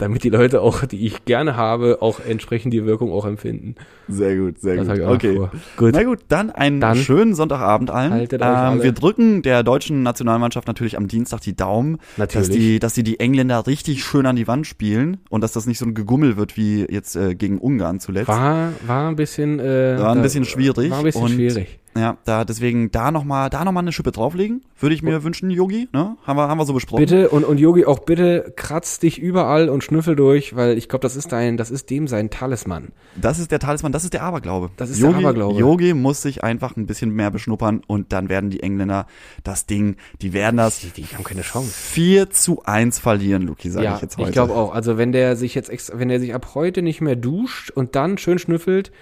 damit die Leute auch, die ich gerne habe, auch entsprechend die Wirkung auch empfinden. Sehr gut, sehr das gut. Okay. Gut. Na gut, dann einen dann schönen Sonntagabend allen. Ähm, wir drücken der deutschen Nationalmannschaft natürlich am Dienstag die Daumen, natürlich. dass die, dass sie die Engländer richtig schön an die Wand spielen und dass das nicht so ein Gegummel wird wie jetzt äh, gegen Ungarn zuletzt. War, war ein bisschen, äh, war ein bisschen schwierig. War ein bisschen und schwierig. Ja, da deswegen da noch mal, da noch mal eine Schippe drauflegen, würde ich mir und, wünschen, Yogi. Ne, haben wir, haben wir so besprochen. Bitte und und Yogi auch bitte kratz dich überall und schnüffel durch, weil ich glaube, das ist dein, das ist dem sein Talisman. Das ist der Talisman, das ist der Aberglaube. Das ist Yogi, der Aberglaube. Yogi muss sich einfach ein bisschen mehr beschnuppern und dann werden die Engländer das Ding, die werden das. Die, die haben keine Chance. 4 zu 1 verlieren, Luki, sage ja, ich jetzt heute. Ich glaube auch. Also wenn der sich jetzt, extra, wenn der sich ab heute nicht mehr duscht und dann schön schnüffelt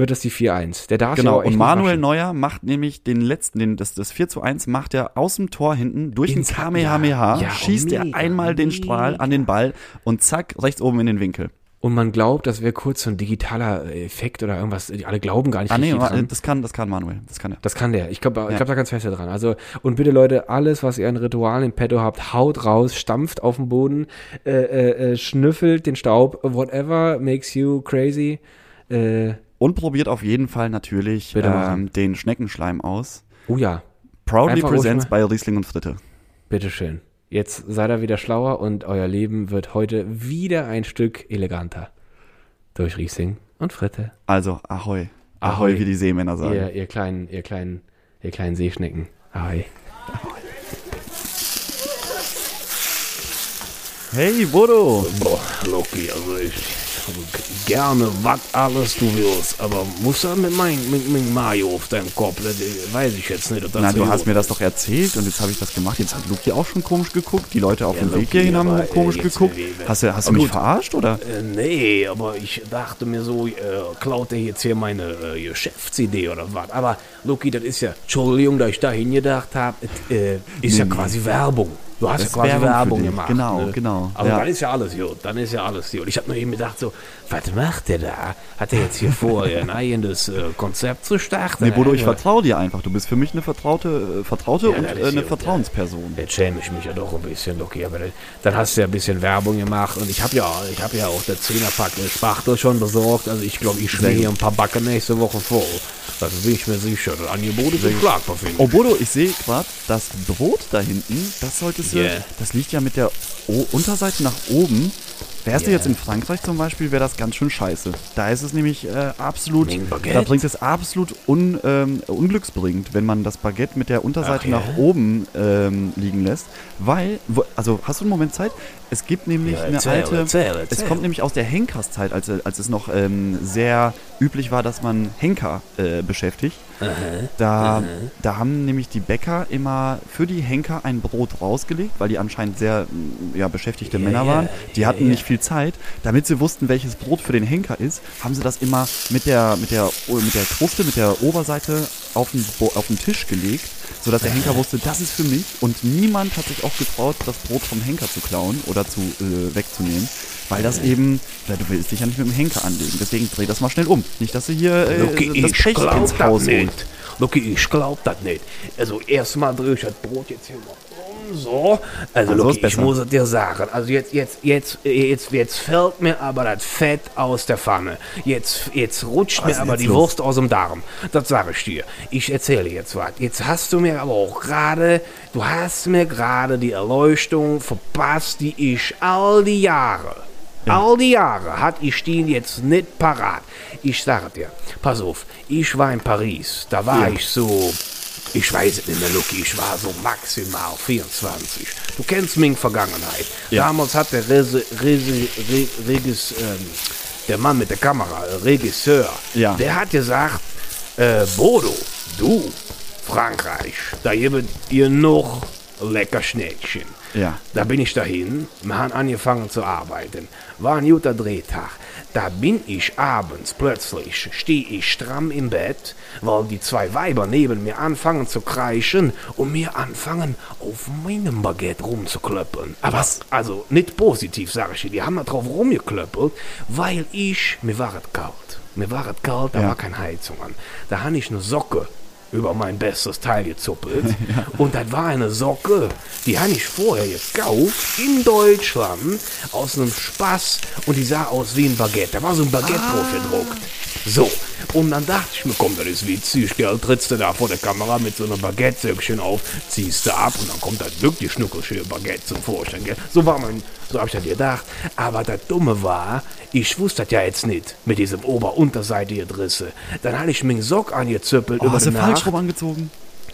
wird das die 4-1. Der darf Genau, und Manuel Neuer macht nämlich den letzten, den, das, das 4 zu 1 macht er aus dem Tor hinten durch den Kamehameha, ja, ja, schießt oh, er einmal den Strahl an den Ball und zack, rechts oben in den Winkel. und man glaubt, das wäre kurz so ein digitaler Effekt oder irgendwas. Die alle glauben gar nicht ah, nee, dran. das kann, das kann Manuel. Das kann er. Das kann der. Ich glaube, ja. ich glaube da ganz fest dran. Also, und bitte Leute, alles, was ihr an Ritualen im Petto habt, haut raus, stampft auf den Boden, äh, äh, äh schnüffelt den Staub, whatever makes you crazy. Äh, und probiert auf jeden Fall natürlich ähm, den Schneckenschleim aus. Oh ja. Proudly Einfach presents bei Riesling und Fritte. Bitteschön. Jetzt seid ihr wieder schlauer und euer Leben wird heute wieder ein Stück eleganter. Durch Riesling und Fritte. Also, ahoi. Ahoi, ahoi wie die Seemänner sagen. Ihr, ihr, kleinen, ihr, kleinen, ihr kleinen Seeschnecken. Ahoi. ahoi. Hey, Bodo. Boah, Loki, also ich gerne was alles du willst, aber muss er mit meinem mit, mit Mario auf deinem Kopf, das weiß ich jetzt nicht. Na, du hast mir das doch erzählt und jetzt habe ich das gemacht. Jetzt hat Luki auch schon komisch geguckt. Die Leute auf ja, dem Weg hierhin haben komisch geguckt. Hast du, hast du mich gut. verarscht oder? Äh, nee, aber ich dachte mir so, äh, klaut er jetzt hier meine äh, Geschäftsidee oder was? Aber Luki, das ist ja, Entschuldigung, da ich da hingedacht habe, äh, ist nee, ja quasi nee. Werbung. Du hast das ja quasi Werbung, gemacht. Genau, ne? genau. Aber ja. dann ist ja alles gut. Dann ist ja alles gut. Ich habe nur eben gedacht, so, was macht der da? Hat er jetzt hier vor, ein eigenes äh, Konzept zu starten? Nee, Bodo, ich vertraue dir einfach. Du bist für mich eine vertraute, äh, vertraute ja, und äh, eine gut, Vertrauensperson. Jetzt schäme ich mich ja doch ein bisschen, okay. Aber dann hast du ja ein bisschen Werbung gemacht. Und ich habe ja, ich habe ja auch der Zehnerpack Spachtel schon besorgt. Also ich glaube, ich schwinge hier ein paar Backen nächste Woche vor. Das bin ich mir sicher. Das Angebot ist schlagbar, finde ich. Oh, Bodo, ich sehe gerade, das Brot da hinten, das solltest du, yeah. das liegt ja mit der o Unterseite nach oben. Wärst yeah. du jetzt in Frankreich zum Beispiel, wäre das ganz schön scheiße. Da ist es nämlich äh, absolut, da bringt es absolut un, ähm, unglücksbringend, wenn man das Baguette mit der Unterseite Ach, nach oben ähm, liegen lässt. Weil, wo, also hast du einen Moment Zeit? Es gibt nämlich ja, erzähl, eine alte, erzähl, erzähl. es kommt nämlich aus der Henkerszeit, als, als es noch ähm, sehr üblich war, dass man Henker äh, beschäftigt. Aha, da, aha. da haben nämlich die Bäcker immer für die Henker ein Brot rausgelegt, weil die anscheinend sehr ja, beschäftigte yeah, Männer waren. Die hatten nicht viel Zeit. Damit sie wussten, welches Brot für den Henker ist, haben sie das immer mit der, mit der, mit der Kruste, mit der Oberseite auf den, auf den Tisch gelegt, sodass der Henker wusste, das ist für mich. Und niemand hat sich auch getraut, das Brot vom Henker zu klauen oder zu äh, wegzunehmen. Weil das eben, du willst dich ja nicht mit dem Henker anlegen. Deswegen dreh das mal schnell um. Nicht, dass du hier äh, Lucky, das Pech ins Haus holst. Lucky, ich glaub das nicht. Also erstmal drehe ich das Brot jetzt hier mal so. Also, also Luki, ich muss es dir sagen. Also jetzt, jetzt, jetzt, jetzt, jetzt fällt mir aber das Fett aus der Pfanne. Jetzt, jetzt rutscht was mir aber die los? Wurst aus dem Darm. Das sage ich dir. Ich erzähle jetzt was. Jetzt hast du mir aber auch gerade, du hast mir gerade die Erleuchtung verpasst, die ich all die Jahre ja. All die Jahre hat ich den jetzt nicht parat. Ich sage dir, pass auf, ich war in Paris, da war ja. ich so ich weiß es nicht mehr, Lucky, ich war so maximal 24. Du kennst meine Vergangenheit. Ja. Damals hat der Rese, Rese, Re, Regis, ähm, der Mann mit der Kamera, Regisseur, ja. der hat gesagt, äh, Bodo, du, Frankreich, da gibt ihr noch lecker Schneckchen. Ja. Da bin ich dahin, wir haben angefangen zu arbeiten. War ein guter Drehtag. Da bin ich abends plötzlich, stehe ich stramm im Bett, weil die zwei Weiber neben mir anfangen zu kreischen und mir anfangen, auf meinem Baguette rumzuklöppeln. Aber Was? Also nicht positiv, sage ich dir. Die haben da drauf rumgeklöppelt, weil ich, mir war es kalt. Mir war es kalt, da ja. war keine Heizung an. Da habe ich eine Socke über mein bestes Teil gezuppelt. ja. Und das war eine Socke, die habe ich vorher gekauft in Deutschland aus einem Spaß und die sah aus wie ein Baguette. Da war so ein Baguette ah. drauf gedruckt. So, und dann dachte ich mir, komm, das ist witzig, gell, trittst du da vor der Kamera mit so einem Baguette-Söckchen auf, ziehst du ab und dann kommt das wirklich schnuckelschöne Baguette zum Vorschein, gell. So war mein, so hab ich das gedacht. Aber das Dumme war, ich wusste das ja jetzt nicht mit diesem Ober-Unterseite hier Drisse. Dann hatte ich mir einen Sock angezüppelt oh, über hast du falsch rum angezogen?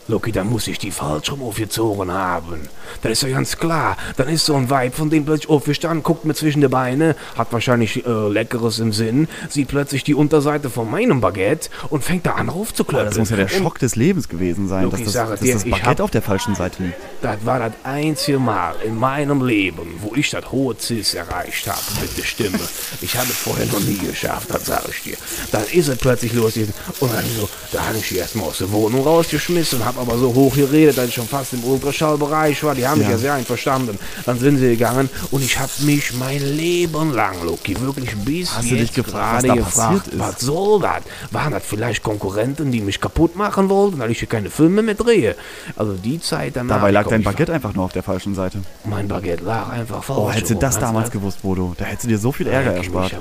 Loki, dann muss ich die falsch rum aufgezogen haben. Das ist ja ganz klar. Dann ist so ein Weib, von dem plötzlich aufgestanden, guckt mir zwischen die Beine, hat wahrscheinlich äh, Leckeres im Sinn, sieht plötzlich die Unterseite von meinem Baguette und fängt da an raufzuklöpfen. Das muss ja der Schock und, des Lebens gewesen sein, Loki, dass das, dass dir, das Baguette hab, auf der falschen Seite liegt. Das war das einzige Mal in meinem Leben, wo ich das hohe Cis erreicht habe mit der Stimme. ich habe es vorher noch nie geschafft, das sage ich dir. Dann ist es plötzlich los und dann so, da habe ich erstmal aus der Wohnung rausgeschmissen und habe habe aber so hoch geredet, dass ich schon fast im Ultraschallbereich war. Die haben mich ja sehr einverstanden. Dann sind sie gegangen und ich habe mich mein Leben lang, Loki, wirklich bis Hast jetzt gerade gefragt, was soll das? Waren das vielleicht Konkurrenten, die mich kaputt machen wollten, weil ich hier keine Filme mehr drehe? Also die Zeit danach. Dabei lag dein Baguette einfach nur auf der falschen Seite. Mein Baguette lag einfach falsch. Oh, hättest du das damals gewusst, Bodo, da hättest du dir so viel Ärger erspart.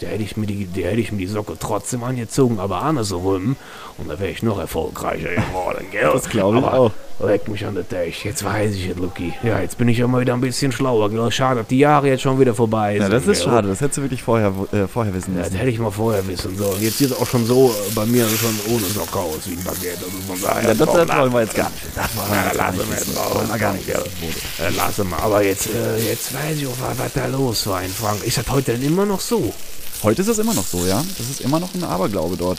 Da hätte ich mir die, da hätte ich mir die Socke trotzdem angezogen, aber andersrum. Und da wäre ich noch erfolgreicher geworden, gell? Das glaube ich aber auch. Leck mich an der Tisch. Jetzt weiß ich es, Lucky. Ja, jetzt bin ich ja mal wieder ein bisschen schlauer. Schade, dass die Jahre jetzt schon wieder vorbei sind. Ja, das ist schade. Das hättest du wirklich vorher, äh, vorher wissen müssen. Ja, das hätte ich mal vorher wissen sollen. Jetzt sieht es auch schon so äh, bei mir schon ohne Socke aus wie ein Baguette. Also von daher, ja, das, das wollen wir jetzt gar nicht. Das wollen wir, ja, lassen wir jetzt gar nicht. Ja, äh, lassen wir. Aber jetzt, äh, jetzt weiß ich auch, was, was da los war in Frank. Ist das heute denn immer noch so? Heute ist es immer noch so, ja. Das ist immer noch ein Aberglaube dort.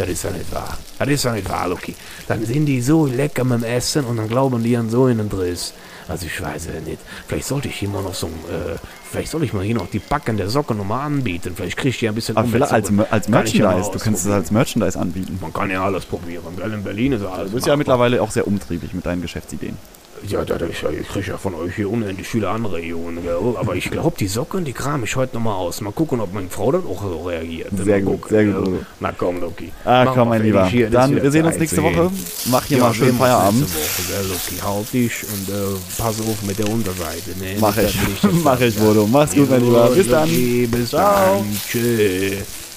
Das ist ja nicht wahr. Das ist ja nicht wahr, Lucky. Dann sind die so lecker mit dem Essen und dann glauben die an so einen Driss. Also ich weiß ja nicht. Vielleicht sollte ich hier mal noch so äh, vielleicht soll ich mal hier noch die Backen der Socke nochmal anbieten. Vielleicht kriege ich ja ein bisschen Aber vielleicht als, als Merchandise, ja du kannst es als Merchandise anbieten. Man kann ja alles probieren. In Berlin ist alles. Du bist ja mittlerweile auch sehr umtriebig mit deinen Geschäftsideen. Ja, da, ich, ich kriege ja von euch hier unendlich viele Anregungen, gell? Aber ich glaube, die Socken, die kram ich heute nochmal aus. Mal gucken, ob meine Frau dann auch so reagiert. Sehr gut, sehr gut. Na komm, Loki. Ah, Mach komm, mein Lieber. Hier, dann, wir sehen uns nächste Woche. Mach hier ja, mal schön Feierabend. Woche, gell, Loki. Halt dich und äh, pass auf mit der Unterseite. Ne? Mach ich. Mach ich, Bodo. Mach's gut, mein Lieber. Bis dann. Bis Ciao. dann. Tschüss.